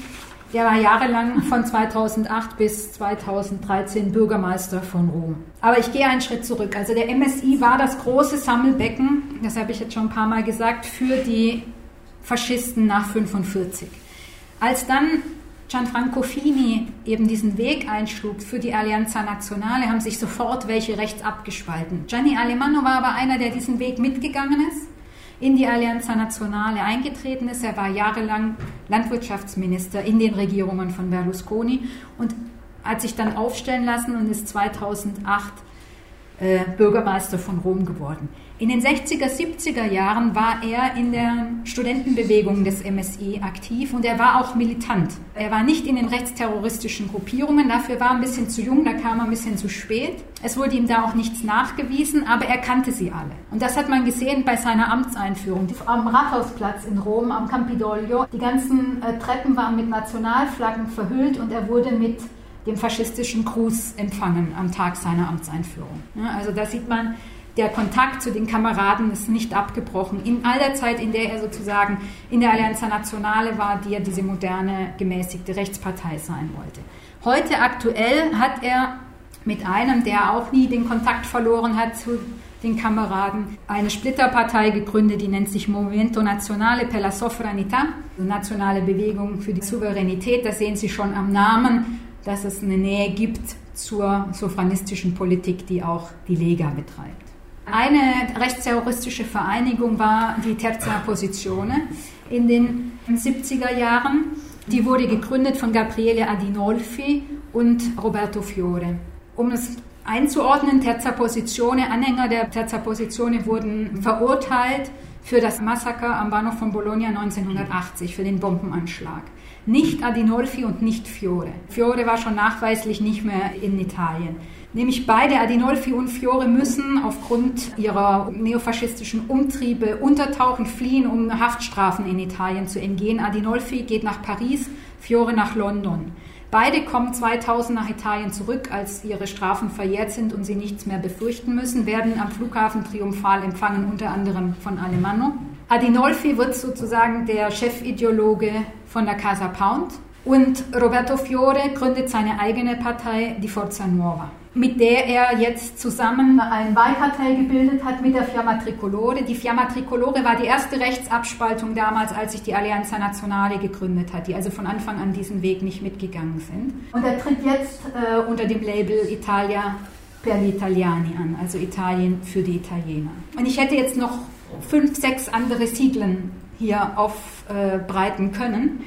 Der war jahrelang von 2008 bis 2013 Bürgermeister von Rom. Aber ich gehe einen Schritt zurück. Also der MSI war das große Sammelbecken, das habe ich jetzt schon ein paar Mal gesagt, für die Faschisten nach 1945. Als dann Gianfranco Fini eben diesen Weg einschlug für die Allianza Nazionale, haben sich sofort welche rechts abgespalten. Gianni Alemanno war aber einer, der diesen Weg mitgegangen ist. in die Alleanza Nazionale eingetreten ist. Er war jahrelang Landwirtschaftsminister in den Regierungen von Berlusconi und hat sich dann aufstellen lassen und ist 2008 äh, Bürgermeister von Rom geworden. In den 60er, 70er Jahren war er in der Studentenbewegung des MSI aktiv und er war auch militant. Er war nicht in den rechtsterroristischen Gruppierungen, dafür war er ein bisschen zu jung, da kam er ein bisschen zu spät. Es wurde ihm da auch nichts nachgewiesen, aber er kannte sie alle. Und das hat man gesehen bei seiner Amtseinführung. Am Rathausplatz in Rom, am Campidoglio, die ganzen äh, Treppen waren mit Nationalflaggen verhüllt und er wurde mit dem faschistischen Gruß empfangen am Tag seiner Amtseinführung. also da sieht man, der Kontakt zu den Kameraden ist nicht abgebrochen. In all der Zeit, in der er sozusagen in der Allianza Nazionale war, die ja diese moderne, gemäßigte Rechtspartei sein wollte. Heute aktuell hat er mit einem, der auch nie den Kontakt verloren hat zu den Kameraden, eine Splitterpartei gegründet, die nennt sich Movimento Nazionale per la Sovranità, nationale Bewegung für die Souveränität. Da sehen Sie schon am Namen, dass es eine Nähe gibt zur sopranistischen Politik, die auch die Lega betreibt. Eine rechtsterroristische Vereinigung war die Terza Posizione in den 70er Jahren. Die wurde gegründet von Gabriele Adinolfi und Roberto Fiore. Um es einzuordnen, Terza Posizione, Anhänger der Terza Posizione wurden verurteilt für das Massaker am Bahnhof von Bologna 1980, für den Bombenanschlag. Nicht Adinolfi und nicht Fiore. Fiore war schon nachweislich nicht mehr in Italien. Nämlich beide, Adinolfi und Fiore, müssen aufgrund ihrer neofaschistischen Umtriebe untertauchen, fliehen, um Haftstrafen in Italien zu entgehen. Adinolfi geht nach Paris, Fiore nach London. Beide kommen 2000 nach Italien zurück, als ihre Strafen verjährt sind und sie nichts mehr befürchten müssen, werden am Flughafen triumphal empfangen, unter anderem von Alemanno. Adinolfi wird sozusagen der Chefideologe von der Casa Pound und Roberto Fiore gründet seine eigene Partei, die Forza Nuova mit der er jetzt zusammen ein Wahlkartell gebildet hat mit der Fiamma Tricolore. Die Fiamma Tricolore war die erste Rechtsabspaltung damals, als sich die Allianza Nazionale gegründet hat, die also von Anfang an diesen Weg nicht mitgegangen sind. Und er tritt jetzt äh, unter dem Label Italia per gli Italiani an, also Italien für die Italiener. Und ich hätte jetzt noch fünf, sechs andere Siegeln hier aufbreiten äh, können.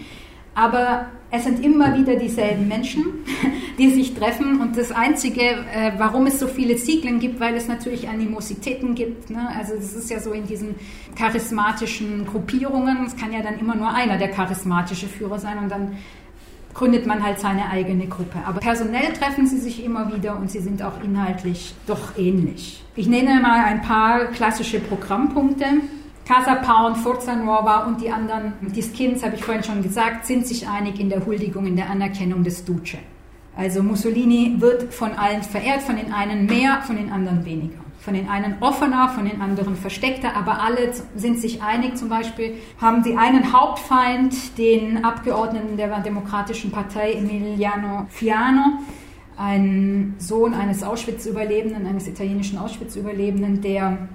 Aber es sind immer wieder dieselben Menschen, die sich treffen. Und das Einzige, äh, warum es so viele Siglen gibt, weil es natürlich Animositäten gibt. Ne? Also es ist ja so in diesen charismatischen Gruppierungen. Es kann ja dann immer nur einer der charismatische Führer sein und dann gründet man halt seine eigene Gruppe. Aber personell treffen sie sich immer wieder und sie sind auch inhaltlich doch ähnlich. Ich nenne mal ein paar klassische Programmpunkte. Casa Pound, Forza Nuova und die anderen, die Skins, habe ich vorhin schon gesagt, sind sich einig in der Huldigung, in der Anerkennung des Duce. Also Mussolini wird von allen verehrt, von den einen mehr, von den anderen weniger. Von den einen offener, von den anderen versteckter, aber alle sind sich einig. Zum Beispiel haben sie einen Hauptfeind, den Abgeordneten der Demokratischen Partei Emiliano Fiano, ein Sohn eines Auschwitz-Überlebenden, eines italienischen Auschwitz-Überlebenden, der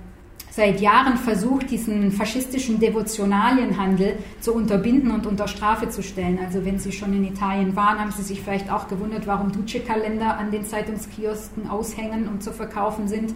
seit Jahren versucht, diesen faschistischen Devotionalienhandel zu unterbinden und unter Strafe zu stellen. Also wenn Sie schon in Italien waren, haben Sie sich vielleicht auch gewundert, warum Duce-Kalender an den Zeitungskiosken aushängen und zu verkaufen sind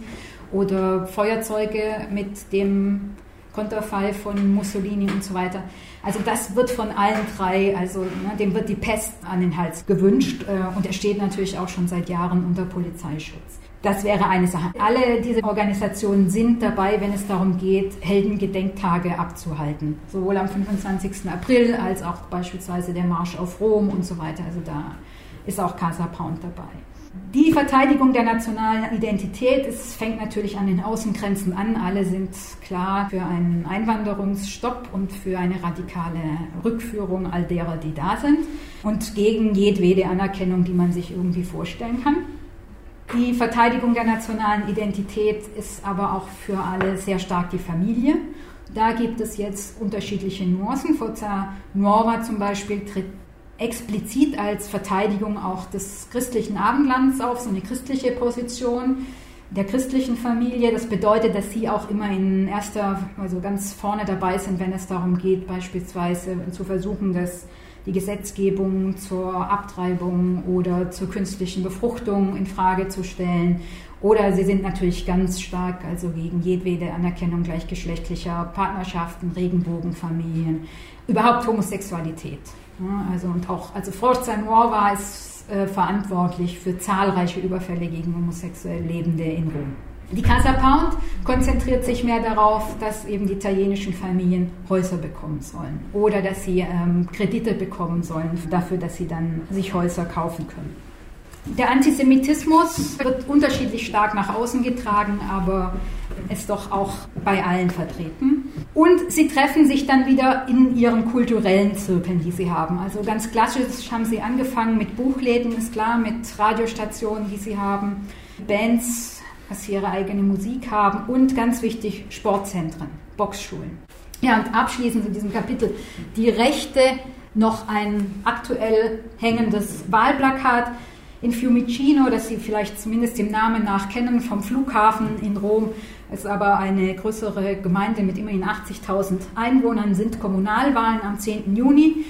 oder Feuerzeuge mit dem Konterfall von Mussolini und so weiter. Also das wird von allen drei, also ne, dem wird die Pest an den Hals gewünscht äh, und er steht natürlich auch schon seit Jahren unter Polizeischutz. Das wäre eine Sache. Alle diese Organisationen sind dabei, wenn es darum geht, Heldengedenktage abzuhalten. Sowohl am 25. April als auch beispielsweise der Marsch auf Rom und so weiter. Also da ist auch Casa Pound dabei. Die Verteidigung der nationalen Identität, es fängt natürlich an den Außengrenzen an. Alle sind klar für einen Einwanderungsstopp und für eine radikale Rückführung all derer, die da sind und gegen jedwede Anerkennung, die man sich irgendwie vorstellen kann. Die Verteidigung der nationalen Identität ist aber auch für alle sehr stark die Familie. Da gibt es jetzt unterschiedliche Nuancen. Forza Nuova zum Beispiel tritt explizit als Verteidigung auch des christlichen Abendlands auf, so eine christliche Position der christlichen Familie. Das bedeutet, dass sie auch immer in erster, also ganz vorne dabei sind, wenn es darum geht, beispielsweise zu versuchen, das die Gesetzgebung zur Abtreibung oder zur künstlichen Befruchtung in Frage zu stellen. Oder sie sind natürlich ganz stark also gegen jedwede Anerkennung gleichgeschlechtlicher Partnerschaften, Regenbogenfamilien, überhaupt Homosexualität. Also und auch also Forza Nuova ist äh, verantwortlich für zahlreiche Überfälle gegen homosexuell Lebende in Rom. Die Casa Pound konzentriert sich mehr darauf, dass eben die italienischen Familien Häuser bekommen sollen oder dass sie ähm, Kredite bekommen sollen dafür, dass sie dann sich Häuser kaufen können. Der Antisemitismus wird unterschiedlich stark nach außen getragen, aber ist doch auch bei allen vertreten. Und sie treffen sich dann wieder in ihren kulturellen Zirkeln, die sie haben. Also ganz klassisch haben sie angefangen mit Buchläden, ist klar, mit Radiostationen, die sie haben, Bands, dass ihre eigene Musik haben und ganz wichtig Sportzentren, Boxschulen. Ja, und abschließend in diesem Kapitel die Rechte noch ein aktuell hängendes Wahlplakat in Fiumicino, das Sie vielleicht zumindest dem Namen nach kennen, vom Flughafen in Rom. Ist aber eine größere Gemeinde mit immerhin 80.000 Einwohnern, sind Kommunalwahlen am 10. Juni.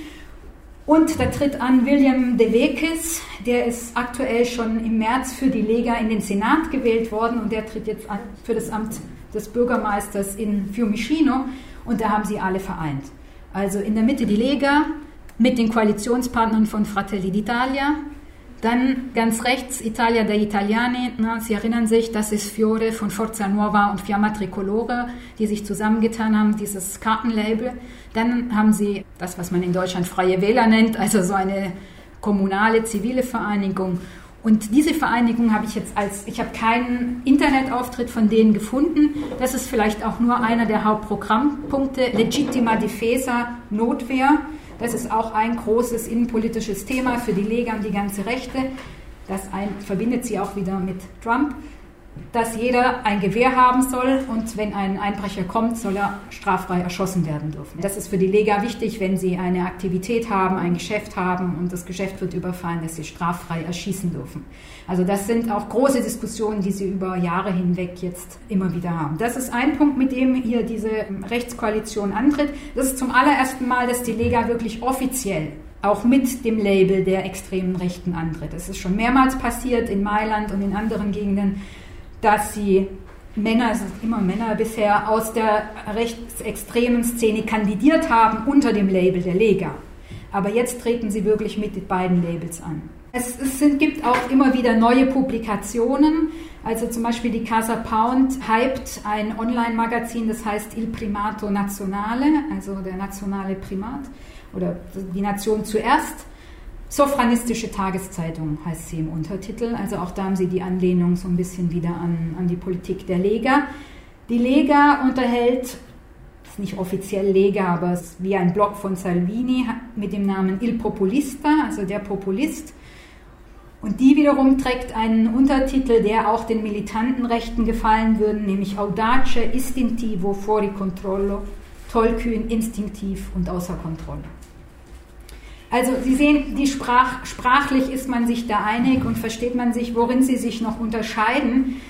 Und da tritt an William De Vekis, der ist aktuell schon im März für die Lega in den Senat gewählt worden und der tritt jetzt an für das Amt des Bürgermeisters in Fiumicino und da haben sie alle vereint. Also in der Mitte die Lega mit den Koalitionspartnern von Fratelli d'Italia, dann ganz rechts Italia dei Italiani, na, Sie erinnern sich, das ist Fiore von Forza Nuova und Fiamma Tricolore, die sich zusammengetan haben, dieses Kartenlabel. Dann haben Sie das, was man in Deutschland Freie Wähler nennt, also so eine kommunale, zivile Vereinigung. Und diese Vereinigung habe ich jetzt als, ich habe keinen Internetauftritt von denen gefunden. Das ist vielleicht auch nur einer der Hauptprogrammpunkte. Legittima Difesa, Notwehr. Das ist auch ein großes innenpolitisches Thema für die Lega und die ganze Rechte. Das ein, verbindet sie auch wieder mit Trump dass jeder ein Gewehr haben soll und wenn ein Einbrecher kommt, soll er straffrei erschossen werden dürfen. Das ist für die Lega wichtig, wenn sie eine Aktivität haben, ein Geschäft haben und das Geschäft wird überfallen, dass sie straffrei erschießen dürfen. Also das sind auch große Diskussionen, die sie über Jahre hinweg jetzt immer wieder haben. Das ist ein Punkt, mit dem hier diese Rechtskoalition antritt. Das ist zum allerersten Mal, dass die Lega wirklich offiziell auch mit dem Label der extremen Rechten antritt. Das ist schon mehrmals passiert in Mailand und in anderen Gegenden dass sie Männer, es sind immer Männer bisher, aus der rechtsextremen Szene kandidiert haben unter dem Label der Lega. Aber jetzt treten sie wirklich mit beiden Labels an. Es, es sind, gibt auch immer wieder neue Publikationen. Also zum Beispiel die Casa Pound hypt ein Online-Magazin, das heißt Il Primato Nazionale, also der nationale Primat oder die Nation zuerst. Sophranistische Tageszeitung heißt sie im Untertitel. Also auch da haben sie die Anlehnung so ein bisschen wieder an, an die Politik der Lega. Die Lega unterhält, ist nicht offiziell Lega, aber ist wie ein Blog von Salvini mit dem Namen Il Populista, also der Populist. Und die wiederum trägt einen Untertitel, der auch den militanten Rechten gefallen würde, nämlich Audace istintivo fuori controllo, tollkühn, instinktiv und außer Kontrolle. Also Sie sehen, die Sprach, sprachlich ist man sich da einig und versteht man sich, worin sie sich noch unterscheiden,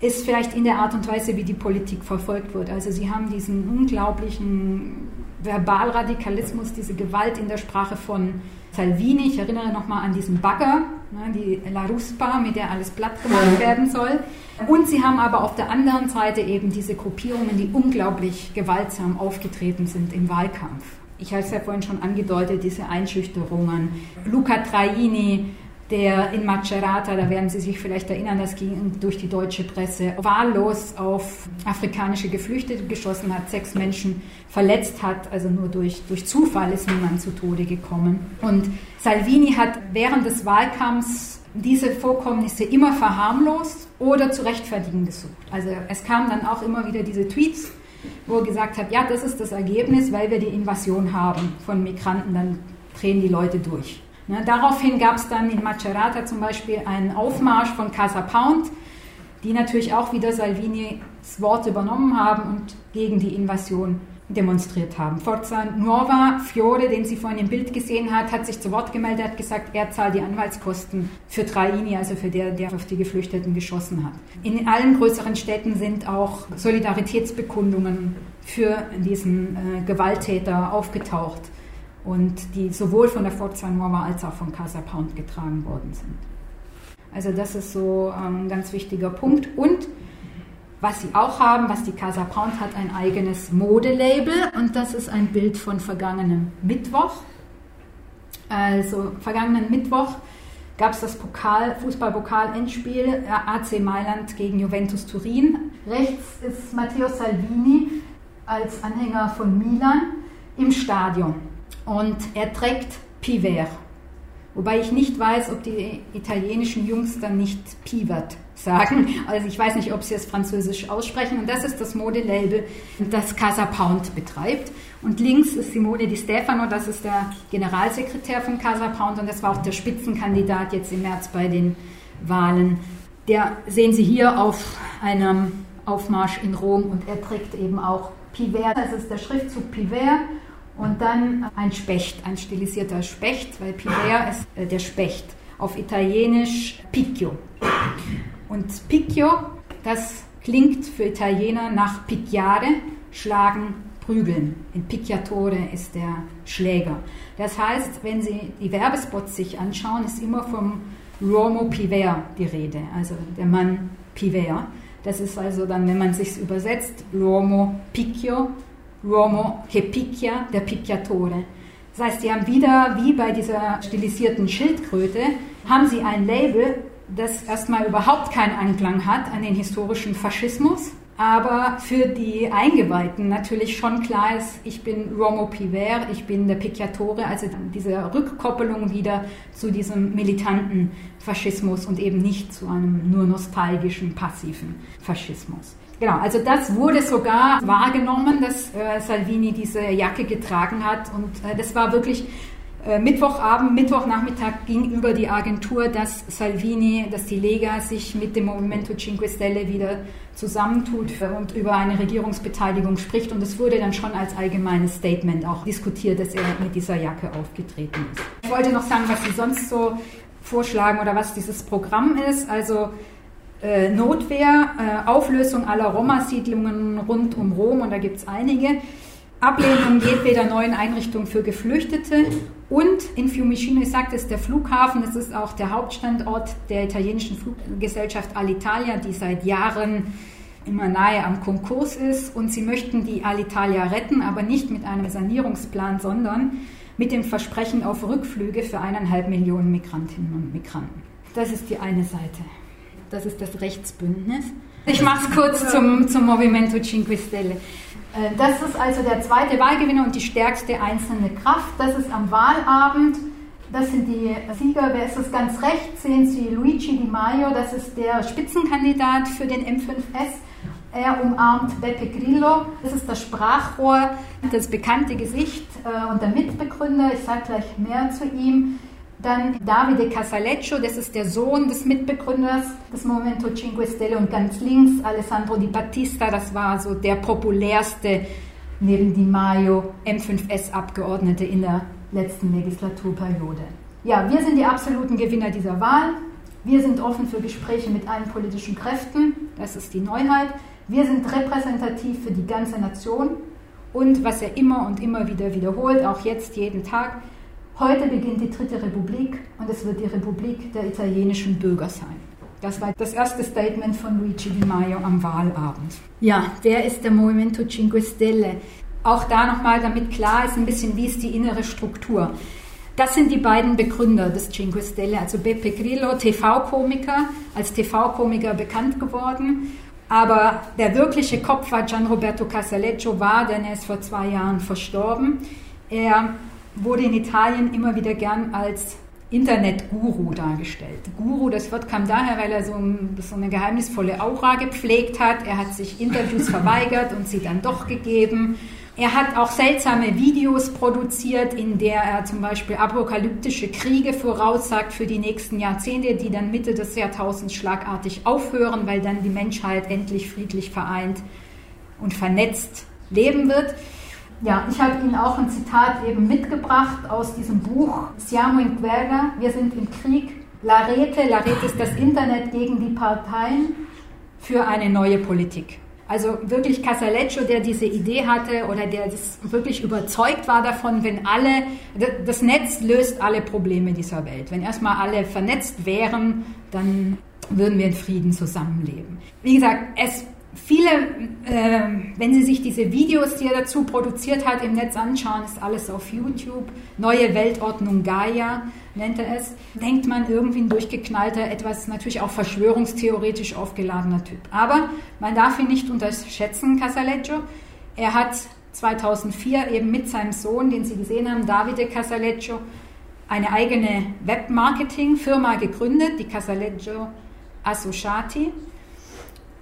ist vielleicht in der Art und Weise, wie die Politik verfolgt wird. Also Sie haben diesen unglaublichen Verbalradikalismus, diese Gewalt in der Sprache von Salvini. Ich erinnere nochmal an diesen Bagger, ne, die La Ruspa, mit der alles platt gemacht werden soll. Und Sie haben aber auf der anderen Seite eben diese Gruppierungen, die unglaublich gewaltsam aufgetreten sind im Wahlkampf ich habe es ja vorhin schon angedeutet, diese Einschüchterungen. Luca Traini, der in Macerata, da werden Sie sich vielleicht erinnern, das ging durch die deutsche Presse, wahllos auf afrikanische Geflüchtete geschossen hat, sechs Menschen verletzt hat, also nur durch, durch Zufall ist niemand zu Tode gekommen. Und Salvini hat während des Wahlkampfs diese Vorkommnisse immer verharmlost oder zu rechtfertigen gesucht. Also es kamen dann auch immer wieder diese Tweets wo er gesagt hat, ja, das ist das Ergebnis, weil wir die Invasion haben von Migranten, dann drehen die Leute durch. Ne, daraufhin gab es dann in Macerata zum Beispiel einen Aufmarsch von Casa Pound, die natürlich auch wieder Salvinis Wort übernommen haben und gegen die Invasion demonstriert haben. Forza Nuova Fiore, den sie vorhin im Bild gesehen hat, hat sich zu Wort gemeldet, hat gesagt, er zahlt die Anwaltskosten für Traini, also für der, der auf die Geflüchteten geschossen hat. In allen größeren Städten sind auch Solidaritätsbekundungen für diesen äh, Gewalttäter aufgetaucht. und die sowohl von der Forza Nuova als auch von Casa Pound getragen worden sind. Also das ist so ein ganz wichtiger Punkt. Und was sie auch haben, was die Casa Pound hat, ein eigenes Modelabel und das ist ein Bild von vergangenem Mittwoch. Also vergangenen Mittwoch gab es das Pokal, Fußball-Pokal-Endspiel AC Mailand gegen Juventus Turin. Rechts ist Matteo Salvini als Anhänger von Milan im Stadion und er trägt Piver. Wobei ich nicht weiß, ob die italienischen Jungs dann nicht Pivert sagen. Also ich weiß nicht, ob sie es französisch aussprechen. Und das ist das Modelabel, das Casa Pound betreibt. Und links ist Simone Di Stefano, das ist der Generalsekretär von Casa Pound und das war auch der Spitzenkandidat jetzt im März bei den Wahlen. Der sehen Sie hier auf einem Aufmarsch in Rom und er trägt eben auch Piver. Das ist der Schriftzug Piver und dann ein Specht, ein stilisierter Specht, weil Piver ist äh, der Specht. Auf Italienisch Picchio. Und Picchio, das klingt für Italiener nach Picchiare, schlagen, prügeln. In Picchiatore ist der Schläger. Das heißt, wenn Sie die Werbespots sich anschauen, ist immer vom L'uomo Piver die Rede, also der Mann Piver. Das ist also dann, wenn man sich übersetzt, L'uomo Picchio, l'uomo che picchia, der Picchiatore. Das heißt, sie haben wieder, wie bei dieser stilisierten Schildkröte, haben sie ein Label, das erstmal überhaupt keinen Anklang hat an den historischen Faschismus, aber für die Eingeweihten natürlich schon klar ist, ich bin Romo Piver, ich bin der Picchiatore, also diese Rückkoppelung wieder zu diesem militanten Faschismus und eben nicht zu einem nur nostalgischen, passiven Faschismus. Genau, also das wurde sogar wahrgenommen, dass äh, Salvini diese Jacke getragen hat und äh, das war wirklich Mittwochabend, Mittwochnachmittag ging über die Agentur, dass Salvini, dass die Lega sich mit dem Movimento Cinque Stelle wieder zusammentut und über eine Regierungsbeteiligung spricht. Und es wurde dann schon als allgemeines Statement auch diskutiert, dass er mit dieser Jacke aufgetreten ist. Ich wollte noch sagen, was Sie sonst so vorschlagen oder was dieses Programm ist. Also äh, Notwehr, äh, Auflösung aller Roma-Siedlungen rund um Rom, und da gibt es einige, Ablehnung jedweder neuen Einrichtung für Geflüchtete und in Fiumicino, ich sagte es, der Flughafen, das ist auch der Hauptstandort der italienischen Fluggesellschaft Alitalia, die seit Jahren immer nahe am Konkurs ist und sie möchten die Alitalia retten, aber nicht mit einem Sanierungsplan, sondern mit dem Versprechen auf Rückflüge für eineinhalb Millionen Migrantinnen und Migranten. Das ist die eine Seite. Das ist das Rechtsbündnis. Ich mache es kurz zum, zum Movimento Cinque Stelle. Äh, das ist also der zweite Wahlgewinner und die stärkste einzelne Kraft. Das ist am Wahlabend. Das sind die Sieger. Wer ist das ganz rechts? Sehen Sie Luigi Di Maio. Das ist der Spitzenkandidat für den M5S. Er umarmt Beppe Grillo. Das ist das Sprachrohr, das bekannte Gesicht äh, und der Mitbegründer. Ich sage gleich mehr zu ihm. Dann Davide Casaleccio, das ist der Sohn des Mitbegründers des Movimento Cinque Stelle und ganz links Alessandro Di Battista, das war so der populärste neben Di Maio M5S-Abgeordnete in der letzten Legislaturperiode. Ja, wir sind die absoluten Gewinner dieser Wahl. Wir sind offen für Gespräche mit allen politischen Kräften. Das ist die Neuheit. Wir sind repräsentativ für die ganze Nation. Und was er immer und immer wieder wiederholt, auch jetzt jeden Tag, Heute beginnt die dritte Republik und es wird die Republik der italienischen Bürger sein. Das war das erste Statement von Luigi Di Maio am Wahlabend. Ja, wer ist der Movimento Cinque Stelle? Auch da nochmal, damit klar ist ein bisschen, wie ist die innere Struktur. Das sind die beiden Begründer des Cinque Stelle, also Beppe Grillo, TV-Komiker, als TV-Komiker bekannt geworden. Aber der wirkliche Kopf war Gian Roberto Casaleccio, war, denn er ist vor zwei Jahren verstorben. Er wurde in Italien immer wieder gern als Internet-Guru dargestellt. Guru, das Wort kam daher, weil er so, so, eine geheimnisvolle Aura gepflegt hat. Er hat sich Interviews [LAUGHS] verweigert und sie dann doch gegeben. Er hat auch seltsame Videos produziert, in der er zum Beispiel apokalyptische Kriege voraussagt für die nächsten Jahrzehnte, die dann Mitte des Jahrtausends schlagartig aufhören, weil dann die Menschheit endlich friedlich vereint und vernetzt leben wird. Ja, ich habe Ihnen auch ein Zitat eben mitgebracht aus diesem Buch Siamo in guerra, wir sind im Krieg. La Rete, La Rete ist das Internet gegen die Parteien für eine neue Politik. Also wirklich Casaleccio, der diese Idee hatte oder der das wirklich überzeugt war davon, wenn alle, das Netz löst alle Probleme dieser Welt. Wenn erstmal alle vernetzt wären, dann würden wir in Frieden zusammenleben. Wie gesagt, es viele, äh, wenn Sie sich diese Videos, die er dazu produziert hat, im Netz anschauen, ist alles auf YouTube. Neue Weltordnung Gaia nennt er es. Denkt man irgendwie ein durchgeknallter, etwas natürlich auch verschwörungstheoretisch aufgeladener Typ. Aber man darf ihn nicht unterschätzen, Casaleggio. Er hat 2004 eben mit seinem Sohn, den Sie gesehen haben, Davide Casaleggio, eine eigene Webmarketing-Firma gegründet, die Casaleggio Associati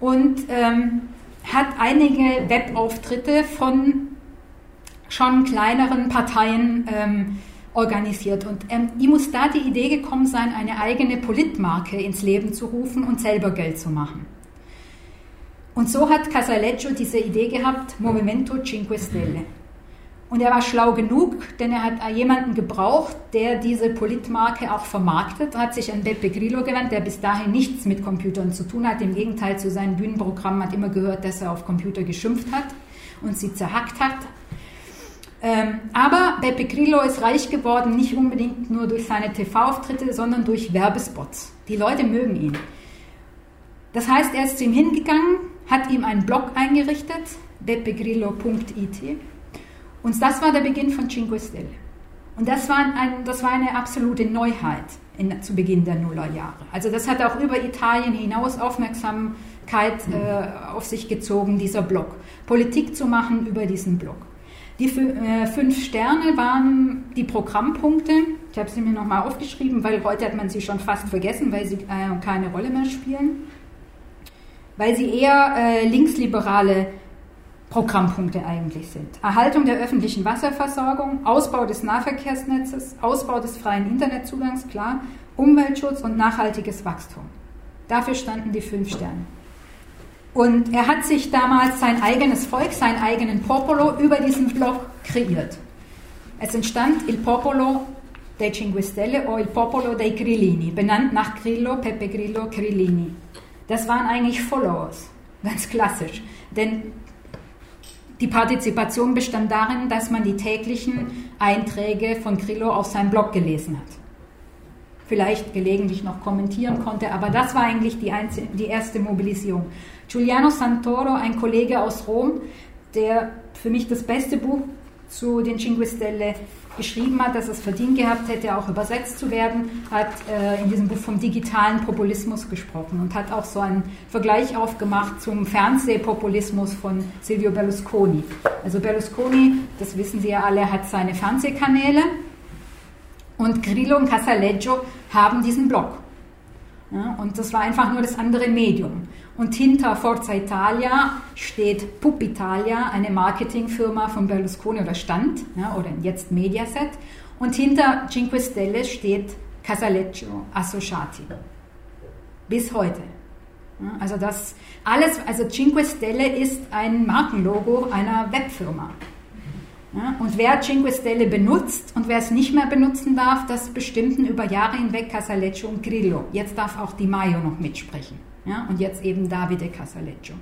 und ähm, hat einige Webauftritte von schon kleineren Parteien ähm, organisiert. Und ähm, ihm muss da die Idee gekommen sein, eine eigene Politmarke ins Leben zu rufen und selber Geld zu machen. Und so hat Casaleggio diese Idee gehabt, Movimento Cinque Stelle. Und er war schlau genug, denn er hat jemanden gebraucht, der diese Politmarke auch vermarktet, hat sich an Beppe Grillo gewandt, der bis dahin nichts mit Computern zu tun hat. Im Gegenteil zu seinen Bühnenprogrammen hat immer gehört, dass er auf Computer geschimpft hat und sie zerhackt hat. Ähm, aber Beppe Grillo ist reich geworden, nicht unbedingt nur durch seine TV-Auftritte, sondern durch Werbespots. Die Leute mögen ihn. Das heißt, er ist zu ihm hingegangen, hat ihm einen Blog eingerichtet, beppegrillo.it und das war der Beginn von Cinque Stelle. Und das war, ein, das war eine absolute Neuheit in, zu Beginn der Nullerjahre. Also das hat auch über Italien hinaus Aufmerksamkeit äh, auf sich gezogen, dieser Blog. Politik zu machen über diesen Blog. Die äh, fünf Sterne waren die Programmpunkte. Ich habe sie mir nochmal aufgeschrieben, weil heute hat man sie schon fast vergessen, weil sie äh, keine Rolle mehr spielen. Weil sie eher äh, linksliberale Programmpunkte eigentlich sind. Erhaltung der öffentlichen Wasserversorgung, Ausbau des Nahverkehrsnetzes, Ausbau des freien Internetzugangs, klar, Umweltschutz und nachhaltiges Wachstum. Dafür standen die fünf Sterne. Und er hat sich damals sein eigenes Volk, seinen eigenen Popolo über diesen Blog kreiert. Es entstand Il Popolo dei Cinque Stelle o Il Popolo dei Grillini, benannt nach Grillo, Peppe Grillo, Grillini. Das waren eigentlich Followers, ganz klassisch. Denn die Partizipation bestand darin, dass man die täglichen Einträge von Grillo auf seinem Blog gelesen hat. Vielleicht gelegentlich noch kommentieren konnte, aber das war eigentlich die, die erste Mobilisierung. Giuliano Santoro, ein Kollege aus Rom, der für mich das beste Buch zu den Cinque Stelle geschrieben hat, dass es verdient gehabt hätte, auch übersetzt zu werden, hat äh, in diesem Buch vom digitalen Populismus gesprochen und hat auch so einen Vergleich aufgemacht zum Fernsehpopulismus von Silvio Berlusconi. Also Berlusconi, das wissen Sie ja alle, hat seine Fernsehkanäle und Grillo und Casaleggio haben diesen Blog. Ja, und das war einfach nur das andere Medium. Und hinter Forza Italia steht Pup Italia, eine Marketingfirma von Berlusconi oder stand, ja, oder jetzt Mediaset. Und hinter Cinque Stelle steht Casaleggio Associati. Bis heute. Ja, also das alles, also Cinque Stelle ist ein Markenlogo einer Webfirma. Ja, und wer Cinque Stelle benutzt und wer es nicht mehr benutzen darf, das bestimmten über Jahre hinweg Casaleggio und Grillo. Jetzt darf auch Di Maio noch mitsprechen. Ja, und jetzt eben Davide Casaleggio.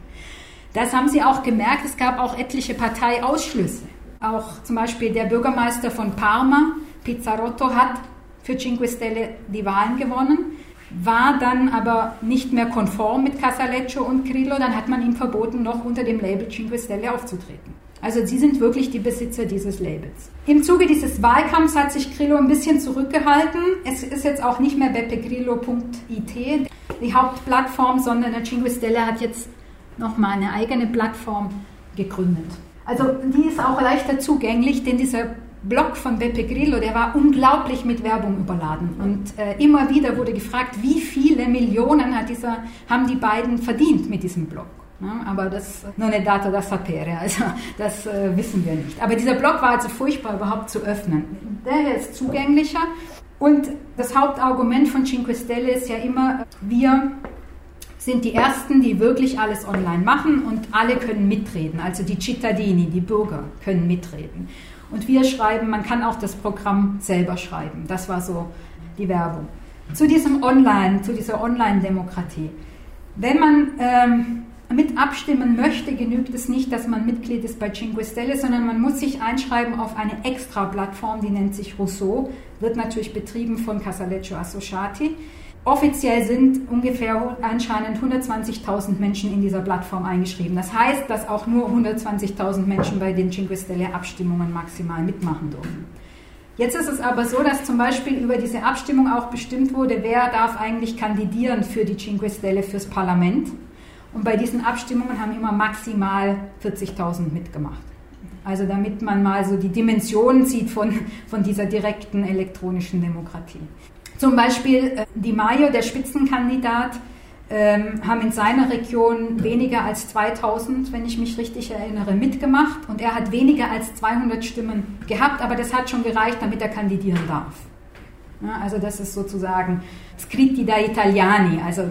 Das haben Sie auch gemerkt, es gab auch etliche Parteiausschlüsse. Auch zum Beispiel der Bürgermeister von Parma, Pizzarotto, hat für Cinque Stelle die Wahlen gewonnen, war dann aber nicht mehr konform mit Casaleggio und Grillo, dann hat man ihm verboten, noch unter dem Label Cinque Stelle aufzutreten. Also sie sind wirklich die Besitzer dieses Labels. Im Zuge dieses Wahlkampfs hat sich Grillo ein bisschen zurückgehalten. Es ist jetzt auch nicht mehr beppegrillo.it die Hauptplattform, sondern der Cinque Stelle hat jetzt nochmal eine eigene Plattform gegründet. Also die ist auch leichter zugänglich, denn dieser Blog von Beppe Grillo, der war unglaublich mit Werbung überladen. Und äh, immer wieder wurde gefragt, wie viele Millionen hat dieser, haben die beiden verdient mit diesem Blog. Ja, aber das non è dato da sapere, also das äh, wissen wir nicht. Aber dieser Blog war also furchtbar überhaupt zu öffnen. Der ist zugänglicher und das Hauptargument von Cinque Stelle ist ja immer, wir sind die Ersten, die wirklich alles online machen und alle können mitreden. Also die Cittadini, die Bürger können mitreden. Und wir schreiben, man kann auch das Programm selber schreiben. Das war so die Werbung. Zu diesem Online, zu dieser Online-Demokratie. Wenn man ähm, mit abstimmen möchte, genügt es nicht, dass man Mitglied ist bei Cinque Stelle, sondern man muss sich einschreiben auf eine extra Plattform, die nennt sich Rousseau, wird natürlich betrieben von Casaleccio Associati. Offiziell sind ungefähr anscheinend 120.000 Menschen in dieser Plattform eingeschrieben. Das heißt, dass auch nur 120.000 Menschen bei den Cinque Stelle Abstimmungen maximal mitmachen dürfen. Jetzt ist es aber so, dass zum Beispiel über diese Abstimmung auch bestimmt wurde, wer darf eigentlich kandidieren für die Cinque Stelle fürs Parlament. Und bei diesen Abstimmungen haben immer maximal 40.000 mitgemacht. Also damit man mal so die Dimensionen sieht von, von dieser direkten elektronischen Demokratie. Zum Beispiel äh, Di Maio, der Spitzenkandidat, ähm, haben in seiner Region weniger als 2000, wenn ich mich richtig erinnere, mitgemacht und er hat weniger als 200 Stimmen gehabt, aber das hat schon gereicht, damit er kandidieren darf. Also das ist sozusagen Scritti da Italiani, also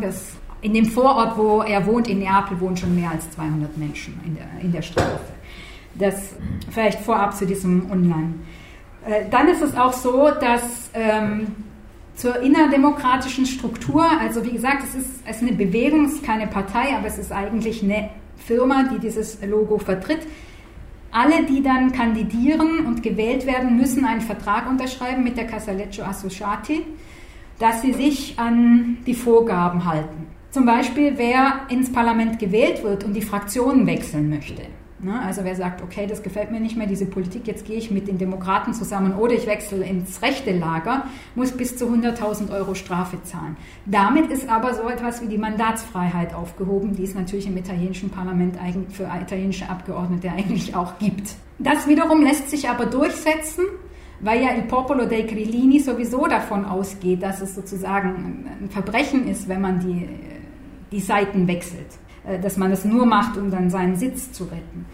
das, in dem Vorort, wo er wohnt, in Neapel, wohnen schon mehr als 200 Menschen in der, in der Straße. Das vielleicht vorab zu diesem Online. Äh, dann ist es auch so, dass ähm, zur innerdemokratischen Struktur, also wie gesagt, es ist, es ist eine Bewegung, es ist keine Partei, aber es ist eigentlich eine Firma, die dieses Logo vertritt. Alle, die dann kandidieren und gewählt werden, müssen einen Vertrag unterschreiben mit der Casaleccio Associati, dass sie sich an die Vorgaben halten. Zum Beispiel, wer ins Parlament gewählt wird und die Fraktionen wechseln möchte Ne? Also wer sagt, okay, das gefällt mir nicht mehr, diese Politik, jetzt gehe ich mit den Demokraten zusammen oder ich wechsle ins rechte Lager, muss bis zu 100.000 Euro Strafe zahlen. Damit ist aber so etwas wie die Mandatsfreiheit aufgehoben, die es natürlich im italienischen Parlament für italienische Abgeordnete eigentlich auch gibt. Das wiederum lässt sich aber durchsetzen, weil ja Il Popolo dei Grillini sowieso davon ausgeht, dass es sozusagen ein Verbrechen ist, wenn man die, die Seiten wechselt. Äh, dass man es nur macht, um dann seinen Sitz zu retten.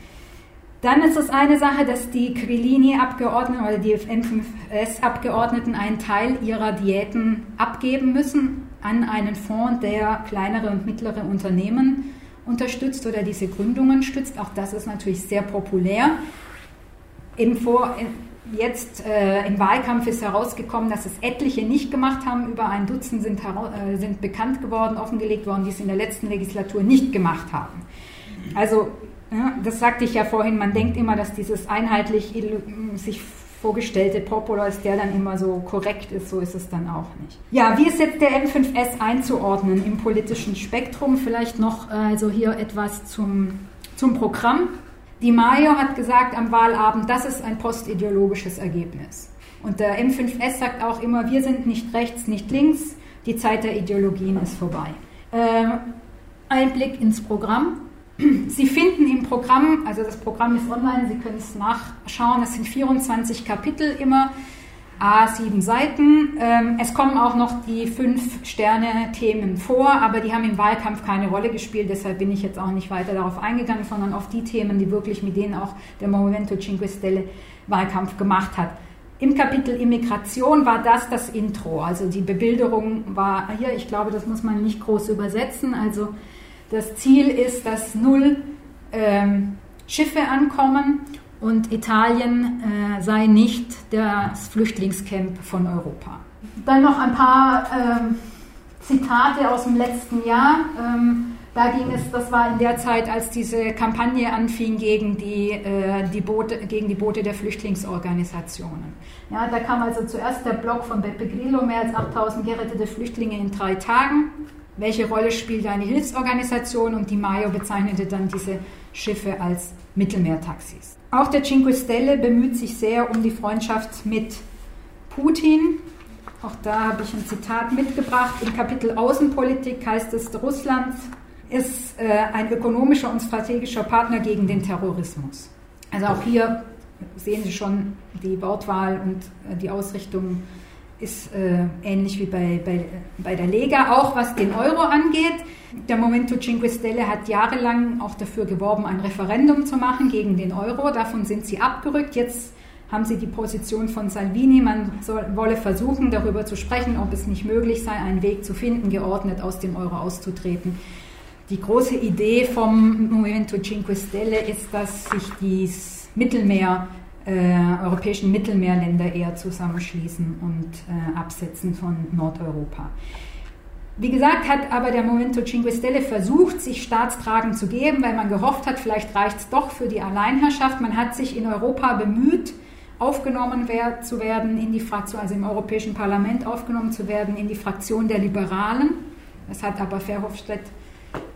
Dann ist es eine Sache, dass die Krillini-Abgeordneten oder die M5S-Abgeordneten einen Teil ihrer Diäten abgeben müssen an einen Fonds, der kleinere und mittlere Unternehmen unterstützt oder diese Gründungen stützt. Auch das ist natürlich sehr populär. Im Vor Jetzt äh, im Wahlkampf ist herausgekommen, dass es etliche nicht gemacht haben. Über ein Dutzend sind, äh, sind bekannt geworden, offengelegt worden, die es in der letzten Legislatur nicht gemacht haben. Also, ja, das sagte ich ja vorhin, man denkt immer, dass dieses einheitlich sich vorgestellte Popular ist, der dann immer so korrekt ist, so ist es dann auch nicht. Ja, wie ist jetzt der M5S einzuordnen im politischen Spektrum? Vielleicht noch also hier etwas zum, zum Programm. Di Maio hat gesagt am Wahlabend, das ist ein postideologisches Ergebnis. Und der M5S sagt auch immer, wir sind nicht rechts, nicht links, die Zeit der Ideologien ist vorbei. Äh, ein Blick ins Programm. Sie finden im Programm, also das Programm ist online, Sie können es nachschauen, es sind 24 Kapitel immer. A7 Seiten. Ähm, es kommen auch noch die fünf Sterne-Themen vor, aber die haben im Wahlkampf keine Rolle gespielt, deshalb bin ich jetzt auch nicht weiter darauf eingegangen, sondern auf die Themen, die wirklich mit denen auch der Movimento Cinque Stelle Wahlkampf gemacht hat. Im Kapitel Immigration war das das Intro, also die Bebilderung war hier, ich glaube, das muss man nicht groß übersetzen, also das Ziel ist, dass null ähm, Schiffe ankommen und Italien äh, sei nicht das Flüchtlingscamp von Europa. Dann noch ein paar ähm, Zitate aus dem letzten Jahr. Ähm, da ging es, das war in der Zeit, als diese Kampagne anfing gegen die, äh, die, Boote, gegen die Boote der Flüchtlingsorganisationen. Ja, da kam also zuerst der Blog von Beppe Grillo, mehr als 8000 gerettete Flüchtlinge in drei Tagen. Welche Rolle spielt eine Hilfsorganisation? Und die Mayo bezeichnete dann diese Schiffe als Mittelmeertaxis. Auch der Cinque Stelle bemüht sich sehr um die Freundschaft mit Putin. Auch da habe ich ein Zitat mitgebracht. Im Kapitel Außenpolitik heißt es, Russland ist äh, ein ökonomischer und strategischer Partner gegen den Terrorismus. Also auch hier sehen Sie schon die Wortwahl und äh, die Ausrichtung ist äh, ähnlich wie bei, bei, bei der Lega, auch was den Euro angeht. Der Momento Cinque Stelle hat jahrelang auch dafür geworben, ein Referendum zu machen gegen den Euro. Davon sind sie abgerückt. Jetzt haben sie die Position von Salvini, man soll, wolle versuchen, darüber zu sprechen, ob es nicht möglich sei, einen Weg zu finden, geordnet aus dem Euro auszutreten. Die große Idee vom Movimento Cinque Stelle ist, dass sich dies Mittelmeer äh, europäischen Mittelmeerländer eher zusammenschließen und äh, absetzen von Nordeuropa. Wie gesagt, hat aber der Movimento Cinque Stelle versucht, sich staatstragend zu geben, weil man gehofft hat, vielleicht reicht es doch für die Alleinherrschaft. Man hat sich in Europa bemüht, aufgenommen zu werden in die Fraktion, also im Europäischen Parlament aufgenommen zu werden in die Fraktion der Liberalen. Das hat aber Verhofstadt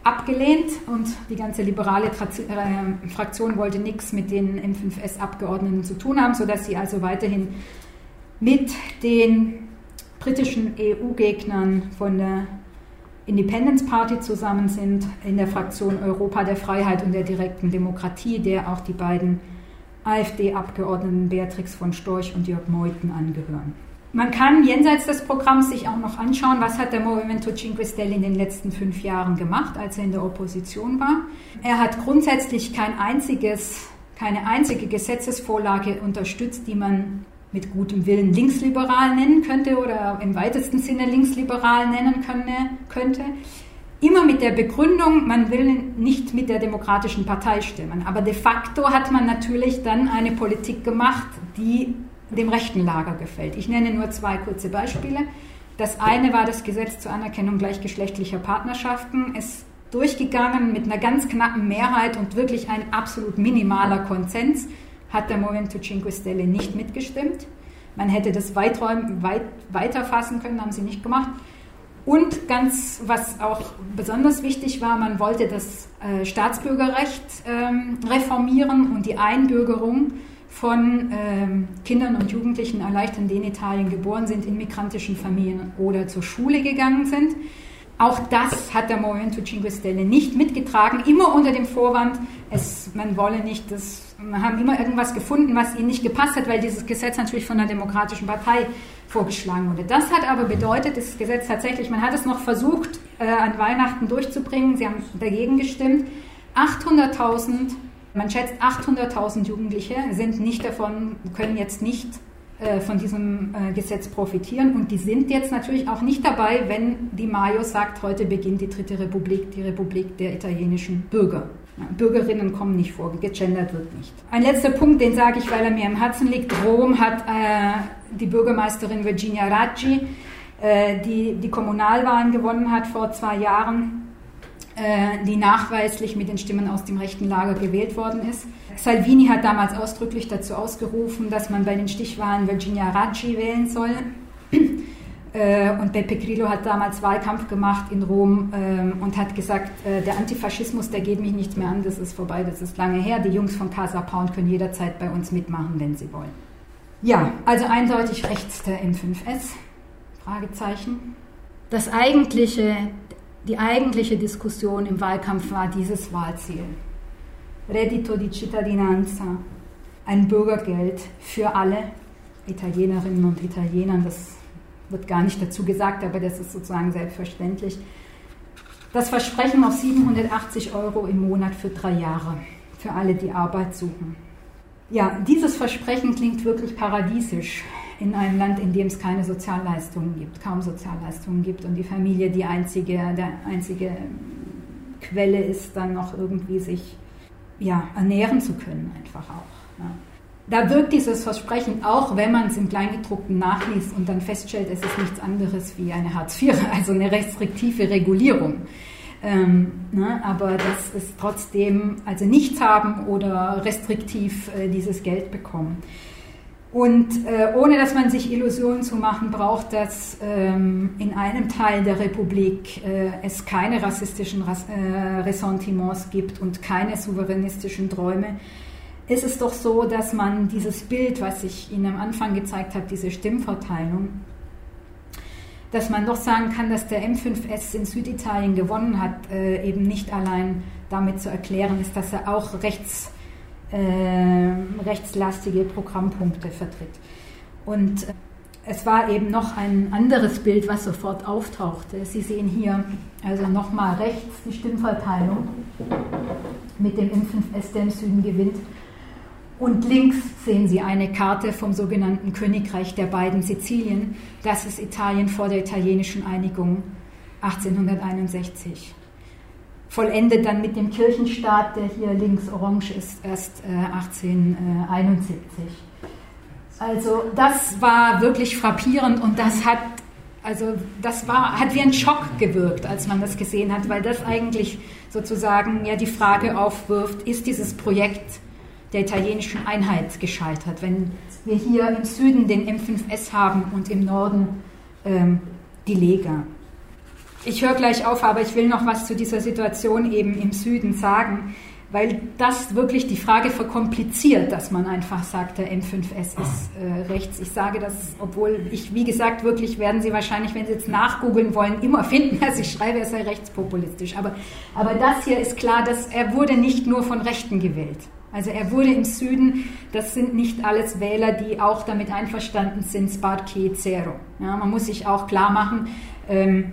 abgelehnt und die ganze liberale äh, Fraktion wollte nichts mit den M5S-Abgeordneten zu tun haben, sodass sie also weiterhin mit den britischen EU-Gegnern von der Independence Party zusammen sind, in der Fraktion Europa der Freiheit und der direkten Demokratie, der auch die beiden AfD-Abgeordneten Beatrix von Storch und Jörg Meuthen angehören. Man kann jenseits des Programms sich auch noch anschauen, was hat der Movimento Cinque Stelle in den letzten fünf Jahren gemacht, als er in der Opposition war. Er hat grundsätzlich kein einziges, keine einzige Gesetzesvorlage unterstützt, die man mit gutem Willen linksliberal nennen könnte oder im weitesten Sinne linksliberal nennen könnte. Immer mit der Begründung, man will nicht mit der Demokratischen Partei stimmen. Aber de facto hat man natürlich dann eine Politik gemacht, die dem rechten Lager gefällt. Ich nenne nur zwei kurze Beispiele. Das eine war das Gesetz zur Anerkennung gleichgeschlechtlicher Partnerschaften. Es durchgegangen mit einer ganz knappen Mehrheit und wirklich ein absolut minimaler Konsens hat der Movimento Cinque Stelle nicht mitgestimmt. Man hätte das weiträum, weit, weiter fassen können, haben sie nicht gemacht. Und ganz, was auch besonders wichtig war, man wollte das äh, Staatsbürgerrecht ähm, reformieren und die Einbürgerung von ähm, Kindern und Jugendlichen erleichtern, die in Italien geboren sind, in migrantischen Familien oder zur Schule gegangen sind. Auch das hat der Movimento Cinque Stelle nicht mitgetragen, immer unter dem Vorwand, es, man wolle nicht, das, man haben immer irgendwas gefunden, was ihnen nicht gepasst hat, weil dieses Gesetz natürlich von der Demokratischen Partei vorgeschlagen wurde. Das hat aber bedeutet, das Gesetz tatsächlich, man hat es noch versucht, äh, an Weihnachten durchzubringen, sie haben dagegen gestimmt. 800.000 man schätzt, 800.000 Jugendliche sind nicht davon, können jetzt nicht äh, von diesem äh, Gesetz profitieren. Und die sind jetzt natürlich auch nicht dabei, wenn die Mayo sagt, heute beginnt die dritte Republik, die Republik der italienischen Bürger. Bürgerinnen kommen nicht vor, gegendert wird nicht. Ein letzter Punkt, den sage ich, weil er mir im Herzen liegt. Rom hat äh, die Bürgermeisterin Virginia Raggi, äh, die die Kommunalwahlen gewonnen hat vor zwei Jahren, die nachweislich mit den Stimmen aus dem rechten Lager gewählt worden ist. Salvini hat damals ausdrücklich dazu ausgerufen, dass man bei den Stichwahlen Virginia Raggi wählen soll. [CLEARS THROAT] Äh, und Beppe Grillo hat damals Wahlkampf gemacht in Rom ähm, und hat gesagt, äh, der Antifaschismus, der geht mich nichts mehr an, das ist vorbei, das ist lange her. Die Jungs von Casa Pound können jederzeit bei uns mitmachen, wenn sie wollen. Ja, also eindeutig rechts der M5S. Fragezeichen. Das eigentliche die eigentliche Diskussion im Wahlkampf war dieses Wahlziel. Reddito di cittadinanza, ein Bürgergeld für alle Italienerinnen und Italiener, das wird gar nicht dazu gesagt, aber das ist sozusagen selbstverständlich. Das Versprechen auf 780 Euro im Monat für drei Jahre, für alle, die Arbeit suchen. Ja, dieses Versprechen klingt wirklich paradiesisch in einem Land, in dem es keine Sozialleistungen gibt, kaum Sozialleistungen gibt und die Familie die einzige, der einzige Quelle ist, dann noch irgendwie sich ja, ernähren zu können, einfach auch. Ja. Da wirkt dieses Versprechen auch, wenn man es im Kleingedruckten nachliest und dann feststellt, es ist nichts anderes wie eine Hartz IV, [LAUGHS] also eine restriktive Regulierung. Ähm, ne, aber das ist trotzdem, also nichts haben oder restriktiv äh, dieses Geld bekommen. Und äh, ohne dass man sich Illusionen zu machen braucht, dass ähm, in einem Teil der Republik äh, es keine rassistischen Ras äh, Ressentiments gibt und keine souveränistischen Träume, ist es doch so, dass man dieses Bild, was ich Ihnen am Anfang gezeigt habe, diese Stimmverteilung, dass man doch sagen kann, dass der M5S in Süditalien gewonnen hat, äh, eben nicht allein damit zu erklären ist, dass er auch rechts äh, rechtslastige Programmpunkte vertritt. Und äh, es war eben noch ein anderes Bild, was sofort auftauchte. Sie sehen hier also nochmal rechts die Stimmverteilung mit dem M5S, der im Süden gewinnt. Und links sehen Sie eine Karte vom sogenannten Königreich der beiden Sizilien. Das ist Italien vor der italienischen Einigung 1861 vollendet dann mit dem Kirchenstaat, der hier links orange ist, erst äh, 1871. Also das war wirklich frappierend und das hat Also das war, hat wie ein Schock gewirkt, als man das gesehen hat, weil das eigentlich sozusagen ja die Frage aufwirft, ist dieses Projekt der italienischen Einheit gescheitert, wenn wir hier im Süden den M5S haben und im Norden ähm, die Lega. Ich höre gleich auf, aber ich will noch was zu dieser Situation eben im Süden sagen, weil das wirklich die Frage verkompliziert, dass man einfach sagt, der M5S ist äh, rechts. Ich sage das, obwohl ich, wie gesagt, wirklich werden Sie wahrscheinlich, wenn Sie jetzt nachgoogeln wollen, immer finden, dass ich schreibe, er sei rechtspopulistisch. Aber, aber das hier ist klar, dass er wurde nicht nur von Rechten gewählt. Also er wurde im Süden, das sind nicht alles Wähler, die auch damit einverstanden sind, Sparchi Zero. Ja, man muss sich auch klar machen, ähm,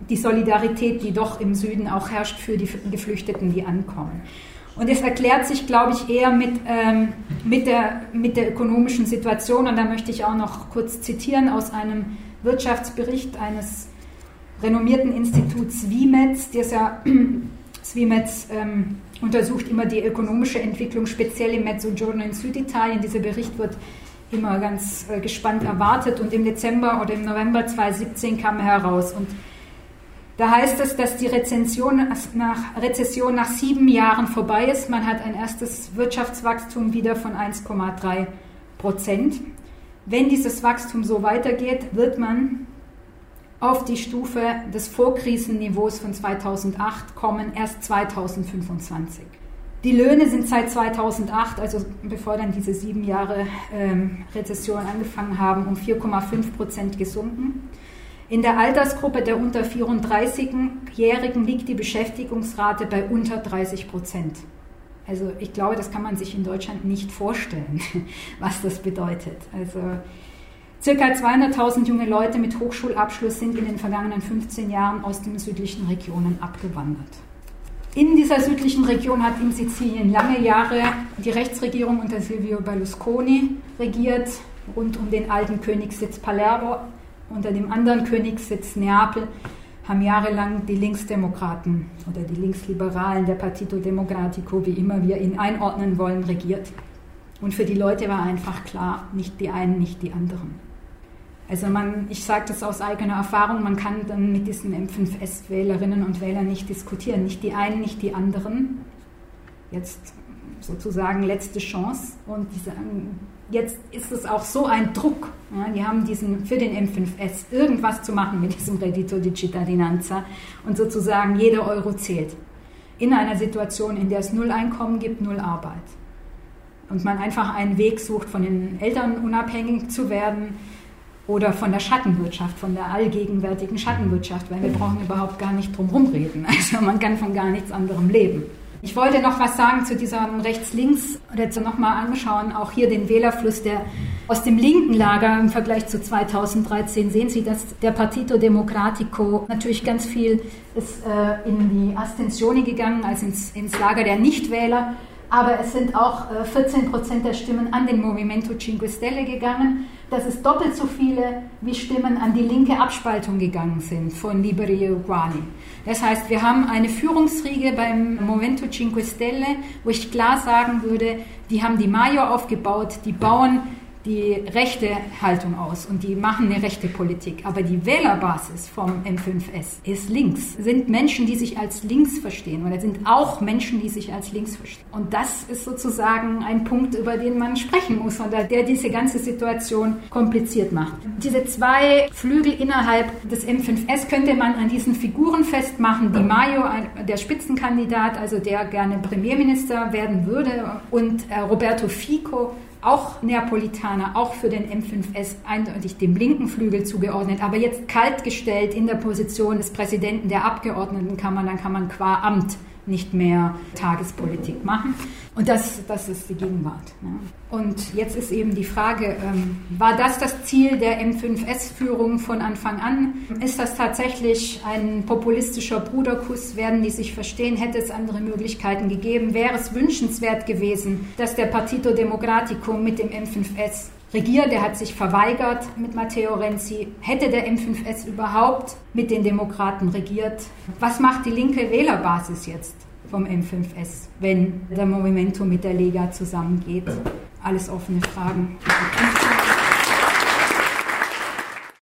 die Solidarität, die doch im Süden auch herrscht für die Geflüchteten, die ankommen. Und es erklärt sich, glaube ich, eher mit, ähm, mit, der, mit der ökonomischen Situation. Und da möchte ich auch noch kurz zitieren aus einem Wirtschaftsbericht eines renommierten Instituts WIMETS, das ja ähm, untersucht immer die ökonomische Entwicklung, speziell im Mezzogiorno in Süditalien. Dieser Bericht wird immer ganz äh, gespannt erwartet und im Dezember oder im November 2017 kam er heraus. Und da heißt es, dass die Rezession nach, Rezession nach sieben Jahren vorbei ist. Man hat ein erstes Wirtschaftswachstum wieder von 1,3 Prozent. Wenn dieses Wachstum so weitergeht, wird man auf die Stufe des Vorkrisenniveaus von 2008 kommen, erst 2025. Die Löhne sind seit 2008, also bevor dann diese sieben Jahre ähm, Rezession angefangen haben, um 4,5 Prozent gesunken. In der Altersgruppe der unter 34-Jährigen liegt die Beschäftigungsrate bei unter 30 Prozent. Also ich glaube, das kann man sich in Deutschland nicht vorstellen, [LAUGHS] was das bedeutet. Also Circa 200.000 junge Leute mit Hochschulabschluss sind in den vergangenen 15 Jahren aus den südlichen Regionen abgewandert. In dieser südlichen Region hat in Sizilien lange Jahre die Rechtsregierung unter Silvio Berlusconi regiert, rund um den alten Königssitz Palermo. Unter dem anderen Königssitz Neapel haben jahrelang die Linksdemokraten oder die Linksliberalen der Partito Democratico, wie immer wir ihn einordnen wollen, regiert. Und für die Leute war einfach klar, nicht die einen, nicht die anderen. Also man, ich sage das aus eigener Erfahrung, man kann dann mit diesen M5S-Wählerinnen und Wählern nicht diskutieren. Nicht die einen, nicht die anderen. Jetzt sozusagen letzte Chance. Und die sagen, jetzt ist es auch so ein Druck. Ja, die haben diesen, für den M5S irgendwas zu machen mit diesem Reddito di Cittadinanza. Und sozusagen jeder Euro zählt. In einer Situation, in der es null Einkommen gibt, null Arbeit. Und man einfach einen Weg sucht, von den Eltern unabhängig zu werden oder von der Schattenwirtschaft, von der allgegenwärtigen Schattenwirtschaft, weil wir brauchen überhaupt gar nicht drum rumreden. [LAUGHS] Also man kann von gar nichts anderem leben. Ich wollte noch was sagen zu diesem Rechts-Links oder nochmal anschauen, auch hier den Wählerfluss, der aus dem linken Lager im Vergleich zu 2013 sehen Sie, dass der Partito Democratico natürlich ganz viel ist äh, in die Astensione gegangen, also ins, ins Lager der Nichtwähler aber es sind auch 14 äh, Prozent der Stimmen an den Movimento Cinque Stelle gegangen. Das ist doppelt so viele, wie Stimmen an die linke Abspaltung gegangen sind von Liberi Uguali. Das heißt, wir haben eine Führungsriege beim Movimento Cinque Stelle, wo ich klar sagen würde, die haben die Mayo aufgebaut, die bauen die rechte Haltung aus und die machen eine rechte Politik. Aber die Wählerbasis vom M5S ist links. Sind Menschen, die sich als links verstehen oder sind auch Menschen, die sich als links verstehen. Und das ist sozusagen ein Punkt, über den man sprechen muss oder der diese ganze Situation kompliziert macht. Diese zwei Flügel innerhalb des M5S könnte man an diesen Figuren festmachen. Di Maio, der Spitzenkandidat, also der gerne Premierminister werden würde, und äh, Roberto Fico, auch Neapolitaner, auch für den M5S eindeutig dem linken Flügel zugeordnet, aber jetzt kaltgestellt in der Position des Präsidenten der Abgeordnetenkammer, dann kann man qua Amt nicht mehr Tagespolitik machen. Und das, das ist die Gegenwart. Ne? Und jetzt ist eben die Frage, ähm, war das das Ziel der M5S-Führung von Anfang an? Ist das tatsächlich ein populistischer Bruderkuss? Werden die sich verstehen? Hätte es andere Möglichkeiten gegeben? Wäre es wünschenswert gewesen, dass der Partito Democratico mit dem M5S regiert. Er hat sich verweigert mit Matteo Renzi. Hätte der M5S überhaupt mit den Demokraten regiert? Was macht die linke Wählerbasis jetzt vom M5S, wenn der Movimento mit der Lega zusammengeht? Alles offene Fragen.